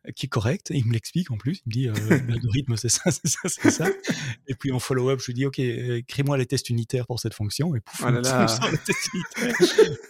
A: euh, qui est correcte. Et il me l'explique en plus. Il me dit euh, l'algorithme c'est ça, c'est ça, c'est ça. Et puis en follow-up, je lui dis ok, crée-moi les tests unitaires pour cette fonction et pouf, oh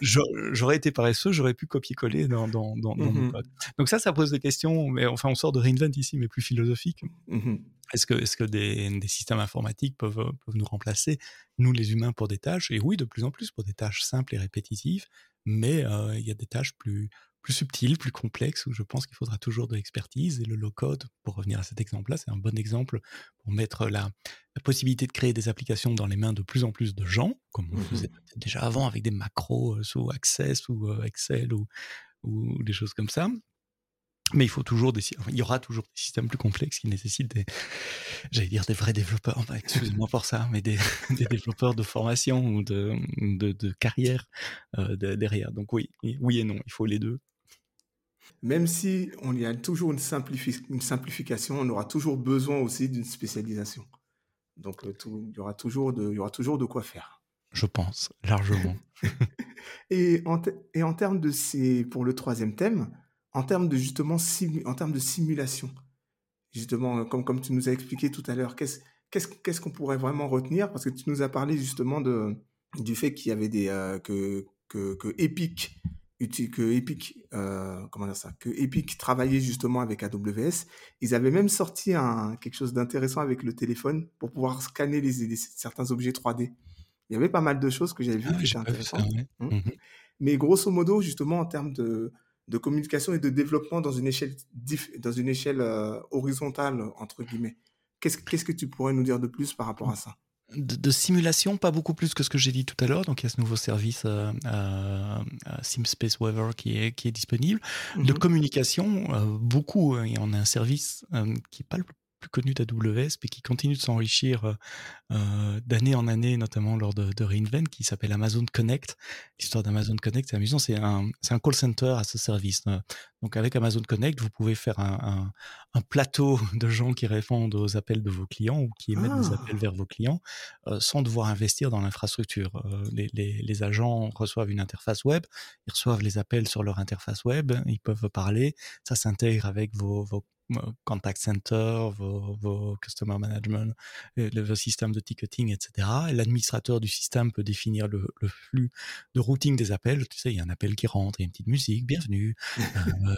A: J'aurais été paresseux, j'aurais pu copier-coller dans, dans, dans, mon mmh code. Donc ça, ça pose des questions. Mais enfin, on sort de reinvent ici, mais plus philosophique. Mmh est-ce que, est-ce que des, des, systèmes informatiques peuvent, peuvent nous remplacer, nous les humains, pour des tâches? Et oui, de plus en plus pour des tâches simples et répétitives mais il y a des tâches plus, plus subtiles, plus complexes, où je pense qu'il faudra toujours de l'expertise. Et le low-code, pour revenir à cet exemple-là, c'est un bon exemple pour mettre la, la, possibilité de créer des applications dans les mains de plus en plus de gens, comme on le faisait mmh déjà avant avec des macros sous Access ou Excel ou, ou des choses comme ça. Mais il faut toujours des, il y aura toujours des systèmes plus complexes qui nécessitent des, j'allais dire des vrais développeurs, bah, excusez-moi pour ça, mais des, des, développeurs de formation ou de, de, de carrière euh, de, derrière. Donc oui, oui et non, il faut les deux.
C: Même si on y a toujours une, simplifi une simplification, on aura toujours besoin aussi d'une spécialisation. Donc euh, tout, il y aura toujours de, il y aura toujours de quoi faire.
A: Je pense largement.
C: et en, et en termes de ces, pour le troisième thème, en termes de justement en termes de simulation. Justement, comme, comme tu nous as expliqué tout à l'heure, qu'est-ce qu'est-ce qu'est-ce qu'on pourrait vraiment retenir? Parce que tu nous as parlé justement de, du fait qu'il y avait des euh, que, que, que Epic que Epic euh, comment dire ça? Que Epic travaillait justement avec AWS ils avaient même sorti un, quelque chose d'intéressant avec le téléphone pour pouvoir scanner les, certains objets 3D il y avait pas mal de choses que j'avais vues
A: Ah
C: qui étaient
A: ça,
C: intéressantes.
A: ouais.
C: Mmh.
A: Mmh
C: Mais grosso modo, justement, en termes de, de communication et de développement dans une échelle, dans une échelle euh, horizontale, entre guillemets, qu'est-ce, qu'est-ce que tu pourrais nous dire de plus par rapport à ça?
A: De, de simulation, pas beaucoup plus que ce que j'ai dit tout à l'heure. Donc, il y a ce nouveau service euh, euh, SimSpace Weather qui est, qui est disponible. De
C: Mhm.
A: communication, beaucoup. hein, Et on a un service qui n'est pas le plus connu d'AWS, mais qui continue de s'enrichir euh, euh, d'année en année, notamment lors de, Reinvent, qui s'appelle Amazon Connect. L'histoire d'Amazon Connect, c'est amusant, c'est un, c'est un call center à ce service. Donc avec Amazon Connect, vous pouvez faire un, un- un plateau de gens qui répondent aux appels de vos clients ou qui émettent des appels
C: Ah,
A: vers vos clients euh, sans devoir investir dans l'infrastructure. Euh, les, les- les agents reçoivent une interface web, ils reçoivent les appels sur leur interface web, ils peuvent parler, ça s'intègre avec vos, vos euh, contact center, vos, vos customer management, vos systèmes de ticketing, etc. Et l'administrateur du système peut définir le, le flux de routing des appels. Tu sais, il y a un appel qui rentre, il y a une petite musique, bienvenue, euh,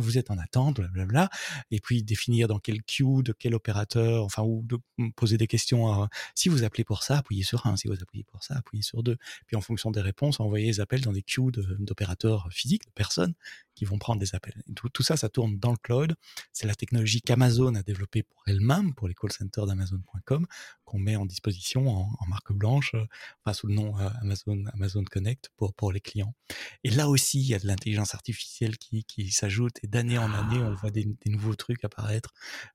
A: vous êtes en attente, blablabla. Et puis définir dans quel queue, de quel opérateur, enfin, ou de poser des questions. à- si vous appelez pour ça, appuyez sur un. Si vous appuyez pour ça, appuyez sur deux. Puis en fonction des réponses, envoyer les appels dans des queues d'opérateurs physiques, de personnes qui vont prendre des appels. Tout, ça, ça tourne dans le cloud. C'est la technologie qu'Amazon a développée pour elle-même, pour les call centers d'Amazon.com, qu'on met en disposition en, marque blanche, enfin sous le nom euh, Amazon, Amazon Connect pour, les clients. Et là aussi, il y a de l'intelligence artificielle qui, s'ajoute et d'année en année, on voit des, nouveaux trucs apparaître,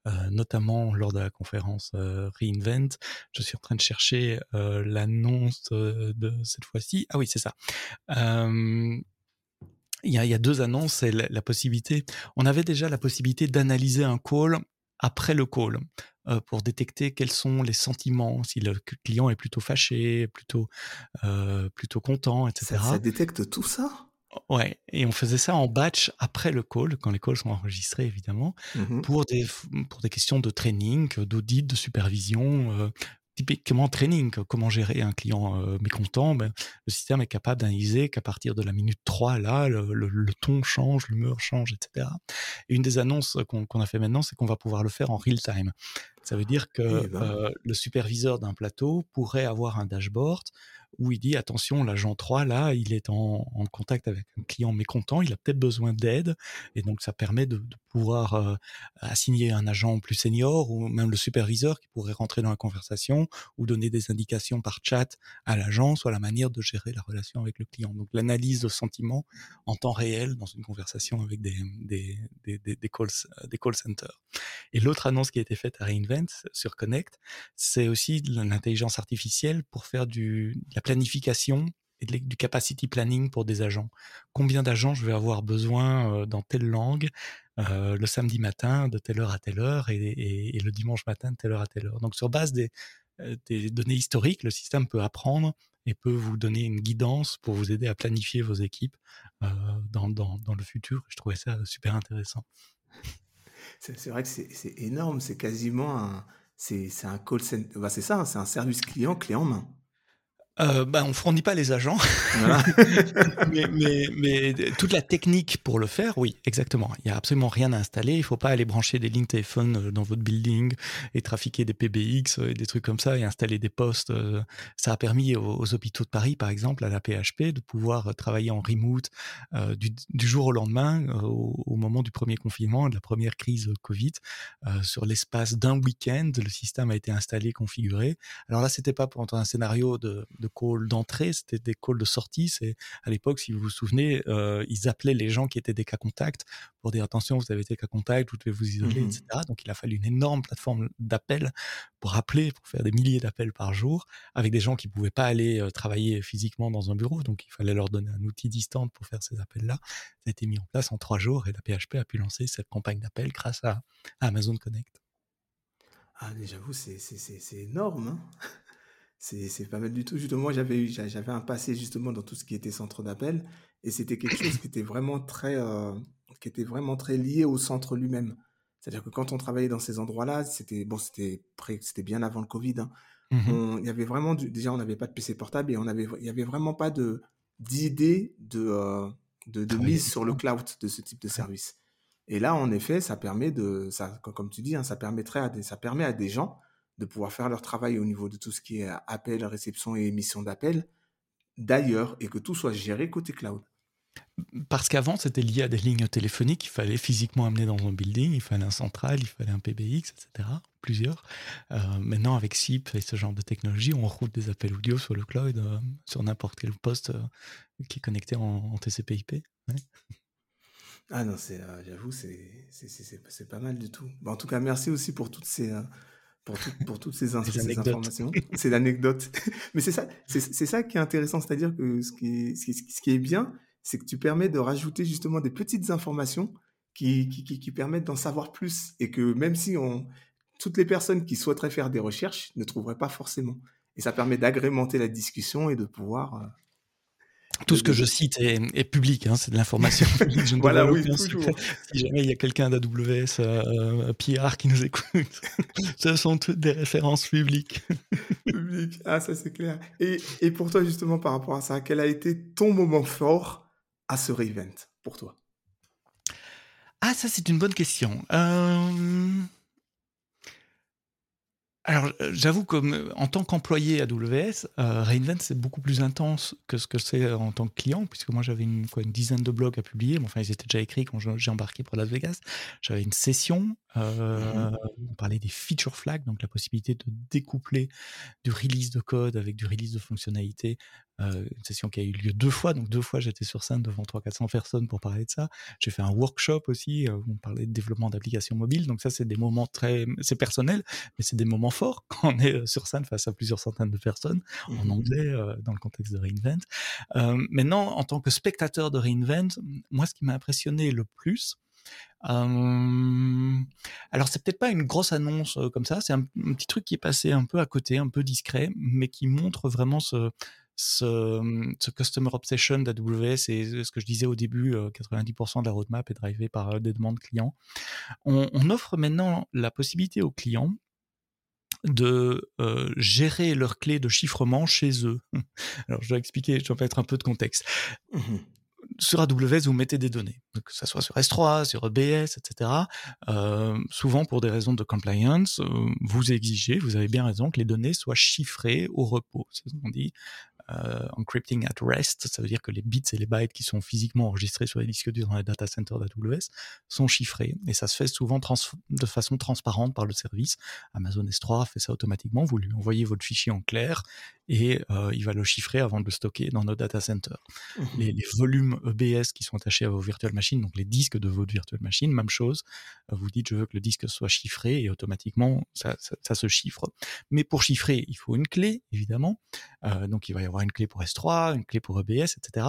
A: euh, notamment lors de la conférence euh, Reinvent. Je suis en train de chercher l'annonce de cette fois-ci. Ah oui, c'est ça. Il y, a, il y a deux annonces, c'est la, la possibilité. On avait déjà la possibilité d'analyser un call après le call euh, pour détecter quels sont les sentiments, si le client est plutôt fâché, plutôt euh, plutôt content, etc.
C: ça, ça détecte tout ça?
A: Ouais, et on faisait ça en batch après le call, quand les calls sont enregistrés évidemment,
C: Mhm.
A: pour des pour des questions de training, d'audit, de supervision. Euh, typiquement training, comment gérer un client euh, mécontent, ben, le système est capable d'analyser qu'à partir de la minute 3, là, le, le, le ton change, l'humeur change, etc. Et une des annonces qu'on a fait maintenant, c'est qu'on va pouvoir le faire en real time. Ça veut dire que
C: Eh ben.
A: euh, le superviseur d'un plateau pourrait avoir un dashboard où il dit attention, l'agent 3, là, il est en, contact avec un client mécontent, il a peut-être besoin d'aide, et donc ça permet de, pouvoir euh, assigner un agent plus senior ou même le superviseur qui pourrait rentrer dans la conversation ou donner des indications par chat à l'agent sur la manière de gérer la relation avec le client. Donc l'analyse de sentiments en temps réel dans une conversation avec des, des, des, des, calls, des call centers. Et l'autre annonce qui a été faite à Reinvent sur Connect, c'est aussi l'intelligence artificielle pour faire du, planification et du capacity planning pour des agents. Combien d'agents je vais avoir besoin euh, dans telle langue euh, le samedi matin de telle heure à telle heure et, et, le dimanche matin de telle heure à telle heure. Donc sur base des, euh, des données historiques, le système peut apprendre et peut vous donner une guidance pour vous aider à planifier vos équipes dans, dans, le futur. Je trouvais ça super intéressant.
C: C'est vrai que c'est énorme, c'est quasiment un, c'est un call center, c'est ça, c'est un service client clé en main.
A: Euh, bah, on fournit pas les agents, voilà. mais, mais, mais, toute la technique pour le faire, oui, exactement. Il y a absolument rien à installer. Il faut pas aller brancher des lignes téléphone dans votre building et trafiquer des PBX et des trucs comme ça et installer des postes. Ça a permis aux, aux hôpitaux de Paris, par exemple, à la PHP, de pouvoir travailler en remote euh, du, du, jour au lendemain, euh, au, au, moment du premier confinement, de la première crise Covid. Euh, sur l'espace d'un week-end, le système a été installé, configuré. Alors là, c'était pas pour un scénario de, de calls d'entrée, c'était des calls de sortie. C'est à l'époque, si vous vous souvenez, euh, ils appelaient les gens qui étaient des cas contacts pour dire attention, vous avez été cas contact, vous devez vous isoler, mmh. etc. Donc il a fallu une énorme plateforme d'appels pour appeler, pour faire des milliers d'appels par jour, avec des gens qui pouvaient pas aller euh, travailler physiquement dans un bureau, donc il fallait leur donner un outil distant pour faire ces appels-là. Ça a été mis en place en trois jours et la PHP a pu lancer cette campagne d'appels grâce à, à Amazon Connect.
C: Ah, mais j'avoue, c'est énorme. Hein c'est pas mal du tout. Justement, j'avais j'avais un passé justement dans tout ce qui était centre d'appel et c'était quelque chose qui était vraiment très euh, qui était vraiment très lié au centre lui-même. C'est-à-dire que quand on travaillait dans ces endroits-là, c'était bon, c'était c'était bien avant le Covid. Hein. Mmh y avait vraiment du, déjà on n'avait pas de PC portable et on avait il y avait vraiment pas de d'idée de, euh, de, de mise sur le cloud de ce type de service. Et là, en effet, ça permet de ça comme tu dis, hein, ça permettrait à des, ça permet à des gens de pouvoir faire leur travail au niveau de tout ce qui est appel, réception et émission d'appels d'ailleurs et que tout soit géré côté cloud.
A: Parce qu'avant, c'était lié à des lignes téléphoniques qu'il fallait physiquement amener dans un building, il fallait un central, il fallait un PBX, etc. Plusieurs. Euh, maintenant, avec SIP et ce genre de technologie, on route des appels audio sur le cloud, euh, sur n'importe quel poste euh, qui est connecté en, TCP/IP.
C: Ah non, c'est, j'avoue, c'est, c'est, pas mal du tout. en tout cas, merci aussi pour toutes ces, pour, pour toutes ces, informations. C'est l'anecdote. Mais c'est ça, c'est, ça qui est intéressant, c'est-à-dire que ce qui ce qui est bien, c'est que tu permets de rajouter justement des petites informations qui, qui, permettent d'en savoir plus et que même si on, toutes les personnes qui souhaiteraient faire des recherches ne trouveraient pas forcément. Et ça permet d'agrémenter la discussion et de pouvoir euh,
A: tout ce que je cite est, public, hein, c'est de l'information
C: voilà, oui, toujours.
A: Si jamais il y a quelqu'un d'AWS, euh, PR qui nous écoute, ce sont toutes des références publiques.
C: Public, ah ça c'est clair. Et, et, pour toi justement par rapport à ça, quel a été ton moment fort à ce event pour toi?
A: Ah ça c'est une bonne question. Euh... Alors, euh, j'avoue que euh, en tant qu'employé AWS, euh, Reinvent, c'est beaucoup plus intense que ce que c'est en tant que client, puisque moi, j'avais une, une dizaine de blogs à publier. enfin, ils étaient déjà écrits quand j'ai embarqué pour Las Vegas. J'avais une session. Mmh on parlait des feature flags, donc la possibilité de découpler du release de code avec du release de fonctionnalité euh, une session qui a eu lieu deux fois, donc deux fois j'étais sur scène devant 300-400 personnes pour parler de ça. J'ai fait un workshop aussi euh, où on parlait de développement d'applications mobiles, donc ça c'est des moments très, c'est personnel, mais c'est des moments forts quand on est euh, sur scène face à plusieurs centaines de personnes en mmh anglais dans le contexte de Reinvent. maintenant, en tant que spectateur de Reinvent, moi ce qui m'a impressionné le plus, euh, alors c'est peut-être pas une grosse annonce comme ça, c'est un, un, petit truc qui est passé un peu à côté, un peu discret, mais qui montre vraiment ce, ce, ce customer obsession d'AWS et ce que je disais au début, 90% euh, de la roadmap est drivée par des demandes clients. On, on offre maintenant la possibilité aux clients de euh, gérer leurs clés de chiffrement chez eux. Alors, je dois expliquer, je dois mettre un peu de contexte. Mmh sur AWS, vous mettez des données, que ce soit sur S3, sur EBS, etc. Euh, souvent, pour des raisons de compliance, vous exigez, vous avez bien raison, que les données soient chiffrées au repos. C'est ce qu'on dit encrypting at rest, ça veut dire que les bits et les bytes qui sont physiquement enregistrés sur les disques durs dans les data centers d'AWS sont chiffrés. Et ça se fait souvent de façon transparente par le service. Amazon S3 fait ça automatiquement. Vous lui envoyez votre fichier en clair et euh, il va le chiffrer avant de le stocker dans nos data centers. Mmh les, volumes EBS qui sont attachés à vos virtual machines, donc les disques de votre virtual machine, même chose. Euh, vous dites je veux que le disque soit chiffré et automatiquement ça, ça, se chiffre. Mais pour chiffrer, il faut une clé évidemment. Euh, donc il va y avoir une clé pour S3, une clé pour EBS, etc.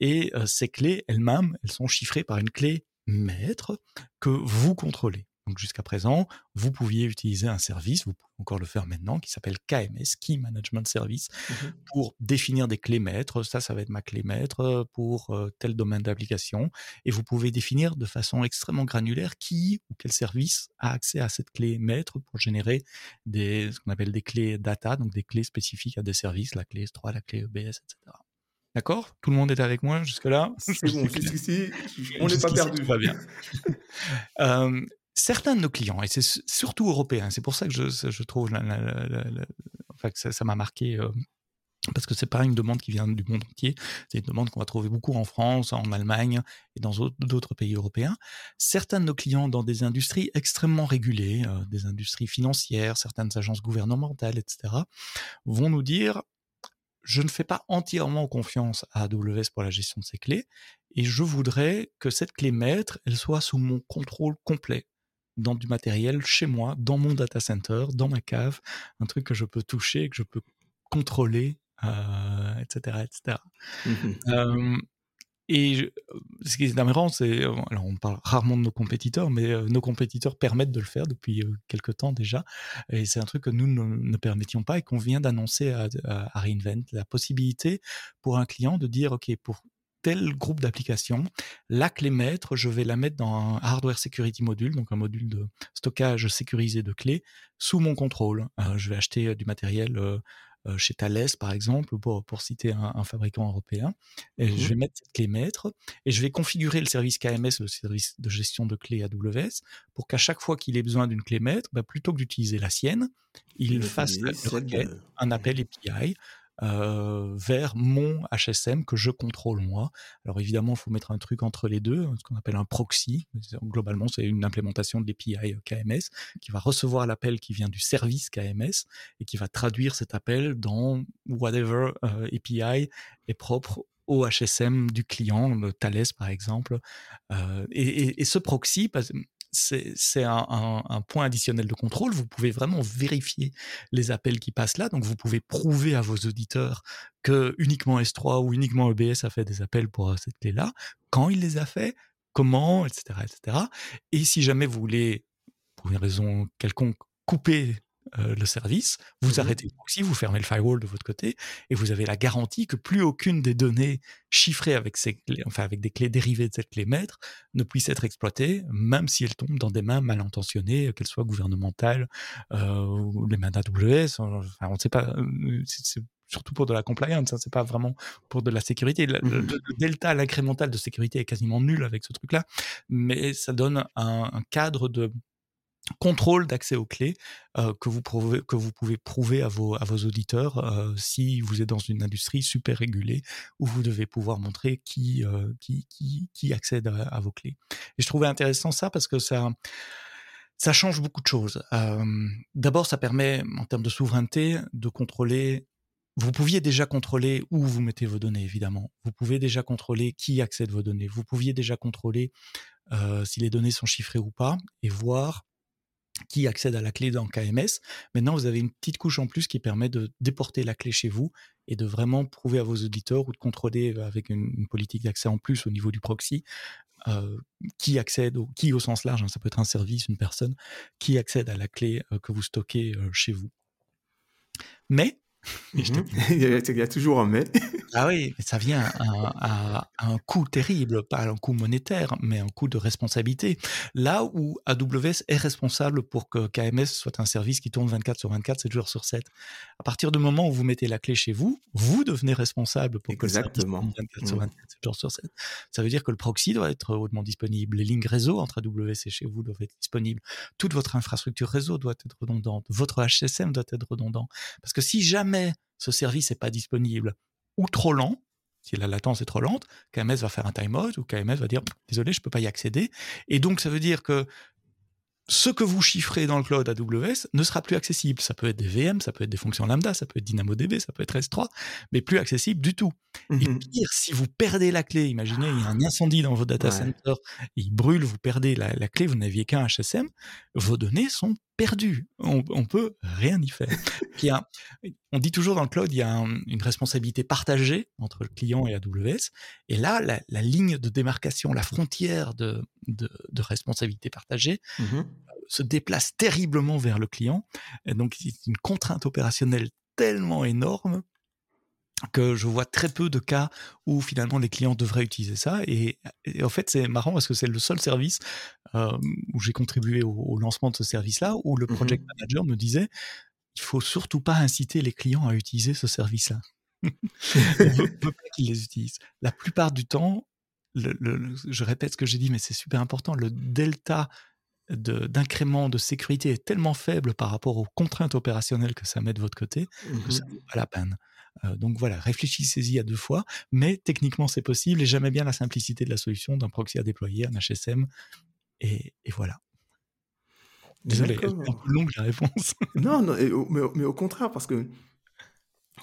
A: Et euh, ces clés elles-mêmes, elles sont chiffrées par une clé maître que vous contrôlez. Donc jusqu'à présent, vous pouviez utiliser un service, vous pouvez encore le faire maintenant, qui s'appelle KMS, Key Management Service, mmh pour définir des clés maîtres. Ça, ça va être ma clé maître pour euh, tel domaine d'application. Et vous pouvez définir de façon extrêmement granulaire qui ou quel service a accès à cette clé maître pour générer des, ce qu'on appelle des clés data, donc des clés spécifiques à des services, la clé S3, la clé EBS, etc. D'accord? Tout le monde est avec moi jusque-là?
C: C'est bon, jusqu'ici, on n'est pas perdu.
A: Tout va bien. euh, certains de nos clients, et c'est surtout européens, c'est pour ça que je, trouve enfin, que ça m'a marqué. Euh, parce que c'est pas une demande qui vient du monde entier, c'est une demande qu'on va trouver beaucoup en France, en Allemagne et dans d'autres pays européens. Certains de nos clients dans des industries extrêmement régulées, euh, des industries financières, certaines agences gouvernementales, etc., vont nous dire je ne fais pas entièrement confiance à AWS pour la gestion de ces clés et je voudrais que cette clé maître, elle soit sous mon contrôle complet dans du matériel chez moi, dans mon data center, dans ma cave, un truc que je peux toucher, que je peux contrôler, euh, etc., etc. Mmh et ce qui est amusant, c'est, alors on parle rarement de nos compétiteurs, mais nos compétiteurs permettent de le faire depuis quelques temps déjà. Et c'est un truc que nous ne, permettions pas et qu'on vient d'annoncer à, à, Reinvent, la possibilité pour un client de dire, OK, pour tel groupe d'applications, la clé maître, je vais la mettre dans un hardware security module, donc un module de stockage sécurisé de clés, sous mon contrôle. Euh, je vais acheter euh, du matériel euh, chez Thales, par exemple, pour, pour citer un, fabricant européen. Et je
C: Mmh
A: vais mettre cette clé maître et je vais configurer le service KMS, le service de gestion de clés AWS, pour qu'à chaque fois qu'il ait besoin d'une clé maître, bah, plutôt que d'utiliser la sienne, il fasse un appel API euh, vers mon HSM que je contrôle moi. Alors évidemment, il faut mettre un truc entre les deux, ce qu'on appelle un proxy. Globalement, c'est une implémentation de l'API euh, KMS qui va recevoir l'appel qui vient du service KMS et qui va traduire cet appel dans whatever euh, API est propre au HSM du client, le Thales par exemple. et, et, ce proxy, c'est un, point additionnel de contrôle. Vous pouvez vraiment vérifier les appels qui passent là. Donc, vous pouvez prouver à vos auditeurs que uniquement S3 ou uniquement EBS a fait des appels pour euh, cette clé-là, quand il les a fait, comment, etc., etc. Et si jamais vous voulez, pour une raison quelconque, couper euh, le service, vous mmh arrêtez le proxy, vous fermez le firewall de votre côté, et vous avez la garantie que plus aucune des données chiffrées avec, ces enfin avec des clés dérivées de cette clé maître ne puisse être exploitée, même si elles tombent dans des mains mal intentionnées, qu'elles soient gouvernementales euh, ou les mains d'AWS. Enfin, on ne sait pas. Euh, c'est surtout pour de la compliance, hein, c'est pas vraiment pour de la sécurité. Le, mmh delta, l'incrémental de sécurité est quasiment nul avec ce truc-là, mais ça donne un cadre de contrôle d'accès aux clés que, vous que vous pouvez prouver à vos, à vos auditeurs si vous êtes dans une industrie super régulée où vous devez pouvoir montrer qui, qui, qui, accède à, vos clés. Et je trouvais intéressant ça parce que ça, ça change beaucoup de choses. D'abord, ça permet, en termes de souveraineté, de contrôler vous pouviez déjà contrôler où vous mettez vos données, évidemment. Vous pouvez déjà contrôler qui accède vos données. Vous pouviez déjà contrôler si les données sont chiffrées ou pas et voir qui accède à la clé dans KMS. Maintenant, vous avez une petite couche en plus qui permet de déporter la clé chez vous et de vraiment prouver à vos auditeurs ou de contrôler euh, avec une, politique d'accès en plus au niveau du proxy euh, qui accède, qui au sens large, hein, ça peut être un service, une personne, qui accède à la clé euh, que vous stockez chez vous. Mais
C: Mmh il, y a, toujours un mais.
A: Ah oui, ça vient à, un coût terrible, pas un coût monétaire, mais un coût de responsabilité. Là où AWS est responsable pour que KMS soit un service qui tourne 24 sur 24, 7 jours sur 7. À partir du moment où vous mettez la clé chez vous, vous devenez responsable pour que le service tourne 24 sur 24, mmh. 7 jours sur 7. Ça veut dire que le proxy doit être hautement disponible, les lignes réseau entre AWS et chez vous doivent être disponibles, toute votre infrastructure réseau doit être redondante, votre HSM doit être redondant. Parce que si jamais ce service n'est pas disponible ou trop lent, si la latence est trop lente, KMS va faire un timeout ou KMS va dire désolé, je ne peux pas y accéder. Et donc ça veut dire que ce que vous chiffrez dans le cloud AWS ne sera plus accessible. Ça peut être des VM, ça peut être des fonctions lambda, ça peut être DynamoDB, ça peut être S3, mais plus accessible du tout. Et mmh pire, si vous perdez la clé, imaginez, il y a un incendie dans vos data centers, il brûle, vous perdez la, clé, vous n'aviez qu'un HSM, vos données sont perdues. On, on peut rien y faire. on dit toujours dans le cloud, il y a une responsabilité partagée entre le client et AWS. Et là, la, ligne de démarcation, la frontière de, responsabilité partagée, mmh se déplace terriblement vers le client. Et donc, c'est une contrainte opérationnelle tellement énorme que je vois très peu de cas où finalement les clients devraient utiliser ça. Et, en fait, c'est marrant parce que c'est le seul service euh, où j'ai contribué au, lancement de ce service-là, où le mmh project manager me disait il faut surtout pas inciter les clients à utiliser ce service-là. On veut pas qu'ils les utilisent. La plupart du temps, je répète ce que j'ai dit, mais c'est super important, le delta d'incrément de, sécurité est tellement faible par rapport aux contraintes opérationnelles que ça met de votre côté que ça ne mmh vaut pas la peine. Euh, donc voilà, réfléchissez-y à deux fois, mais techniquement c'est possible et j'aimais bien la simplicité de la solution d'un proxy à déployer, un HSM, et, voilà. Désolé, c'est un peu longue la réponse?
C: non, non mais, au contraire, parce que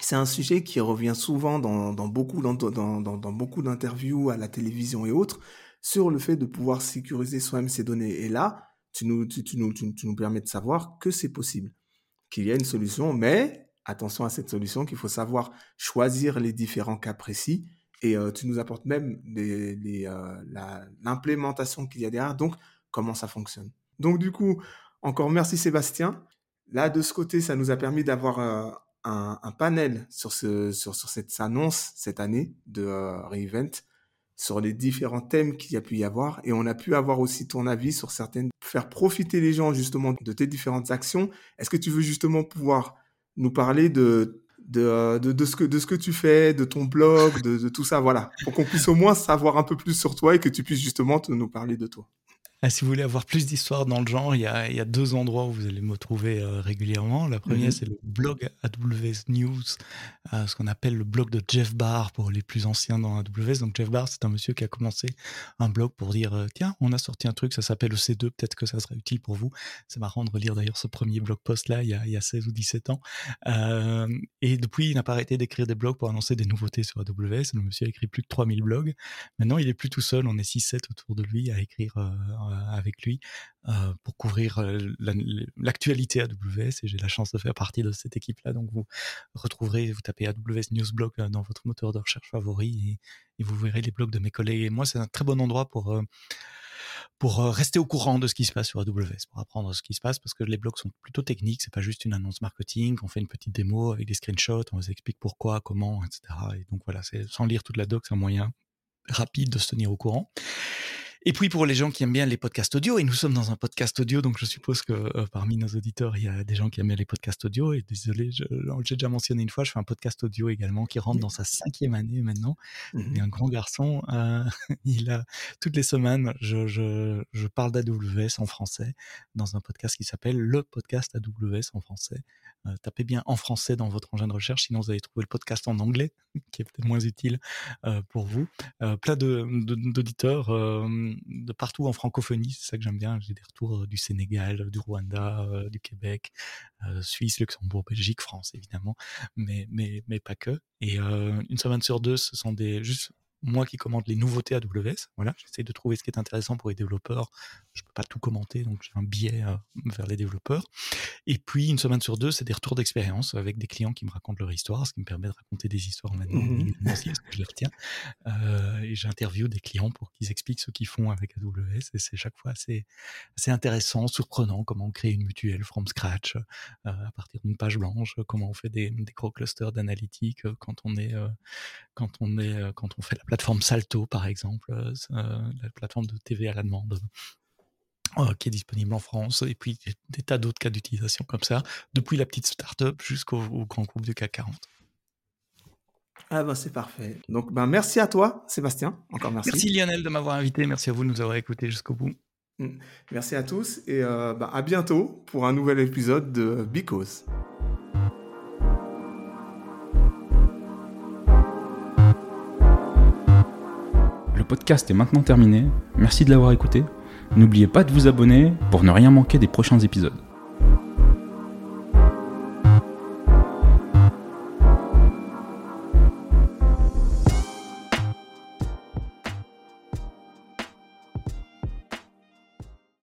C: c'est un sujet qui revient souvent dans, beaucoup, dans, dans, beaucoup d'interviews à la télévision et autres, sur le fait de pouvoir sécuriser soi-même ses données. Et là, tu nous, tu, nous, tu nous permets de savoir que c'est possible, qu'il y a une solution, mais attention à cette solution, qu'il faut savoir choisir les différents cas précis. Et euh, tu nous apportes même euh, l'implémentation qu'il y a derrière, donc comment ça fonctionne. Donc du coup, encore merci Sébastien. Là, de ce côté, ça nous a permis d'avoir euh, un, panel sur, ce, sur, sur cette annonce cette année de Reevent, sur les différents thèmes qu'il y a pu y avoir. Et on a pu avoir aussi ton avis sur certaines, faire profiter les gens justement de tes différentes actions. Est-ce que tu veux justement pouvoir nous parler de, de, de, de, ce que, de ce que tu fais, de ton blog, de, de tout ça, voilà. Pour qu'on puisse au moins savoir un peu plus sur toi et que tu puisses justement te, nous parler de toi.
A: Ah, si vous voulez avoir plus d'histoires dans le genre, il y, a, il y, a, deux endroits où vous allez me trouver euh, régulièrement. La première, mm -hmm. c'est le blog AWS News, euh, ce qu'on appelle le blog de Jeff Barr pour les plus anciens dans AWS. Donc Jeff Barr, c'est un monsieur qui a commencé un blog pour dire euh, tiens, on a sorti un truc, ça s'appelle EC2, peut-être que ça sera utile pour vous. C'est marrant de relire d'ailleurs ce premier blog post là, il y a, il y a 16 ou 17 ans. Euh, et depuis, il n'a pas arrêté d'écrire des blogs pour annoncer des nouveautés sur AWS. Le monsieur a écrit plus de 3000 blogs. Maintenant, il est plus tout seul, on est 6-7 autour de lui à écrire avec lui euh, pour couvrir l'actualité AWS et j'ai la chance de faire partie de cette équipe-là. Donc vous retrouverez, vous tapez AWS Newsblog dans votre moteur de recherche favori et, vous verrez les blogs de mes collègues. Et moi, c'est un très bon endroit pour pour rester au courant de ce qui se passe sur AWS, pour apprendre ce qui se passe, parce que les blogs sont plutôt techniques, c'est pas juste une annonce marketing, on fait une petite démo avec des screenshots, on vous explique pourquoi, comment, etc. Et donc voilà, sans lire toute la doc, c'est un moyen rapide de se tenir au courant. Et puis pour les gens qui aiment bien les podcasts audio, et nous sommes dans un podcast audio, donc je suppose que euh, parmi nos auditeurs, il y a des gens qui aiment bien les podcasts audio. Et désolé, j'ai déjà mentionné une fois, je fais un podcast audio également qui rentre dans sa cinquième année maintenant. Mmh. Il est un grand garçon. Euh, il a toutes les semaines, je, je, je parle d'AWS en français dans un podcast qui s'appelle le podcast AWS en français. Euh, tapez bien en français dans votre engin de recherche, sinon vous allez trouver le podcast en anglais, qui est peut-être moins utile pour vous. Plein d'auditeurs de, de, partout en francophonie, c'est ça que j'aime bien. J'ai des retours du Sénégal, du Rwanda, du Québec, Suisse, Luxembourg, Belgique, France évidemment, mais, mais, mais pas que. Et une semaine sur deux, ce sont des juste moi qui commente les nouveautés AWS. Voilà, j'essaie de trouver ce qui est intéressant pour les développeurs. Je peux pas tout commenter, donc j'ai un biais euh, vers les développeurs. Et puis une semaine sur deux, c'est des retours d'expérience avec des clients qui me racontent leur histoire, ce qui me permet de raconter des histoires maintenant mmh aussi, parce que je les retiens. Euh, et j'interviewe des clients pour qu'ils expliquent ce qu'ils font avec AWS. Et c'est chaque fois assez, assez intéressant, surprenant, comment on crée une mutuelle from scratch euh, à partir d'une page blanche, comment on fait des, des gros clusters d'analytiques euh, quand on est, quand on est, quand on fait la plateforme Salto, par exemple, euh, la plateforme de TV à la demande. Euh, qui est disponible en France, et puis des, tas d'autres cas d'utilisation comme ça, depuis la petite start-up jusqu'au grand groupe du CAC 40.
C: Ah ben c'est parfait. Donc ben merci à toi, Sébastien. Encore merci.
A: Merci Lionel de m'avoir invité. Merci à vous de nous avoir écoutés jusqu'au bout.
C: Mmh. Merci à tous et euh, ben, à bientôt pour un nouvel épisode de Because.
B: Le podcast est maintenant terminé. Merci de l'avoir écouté. N'oubliez pas de vous abonner pour ne rien manquer des prochains épisodes.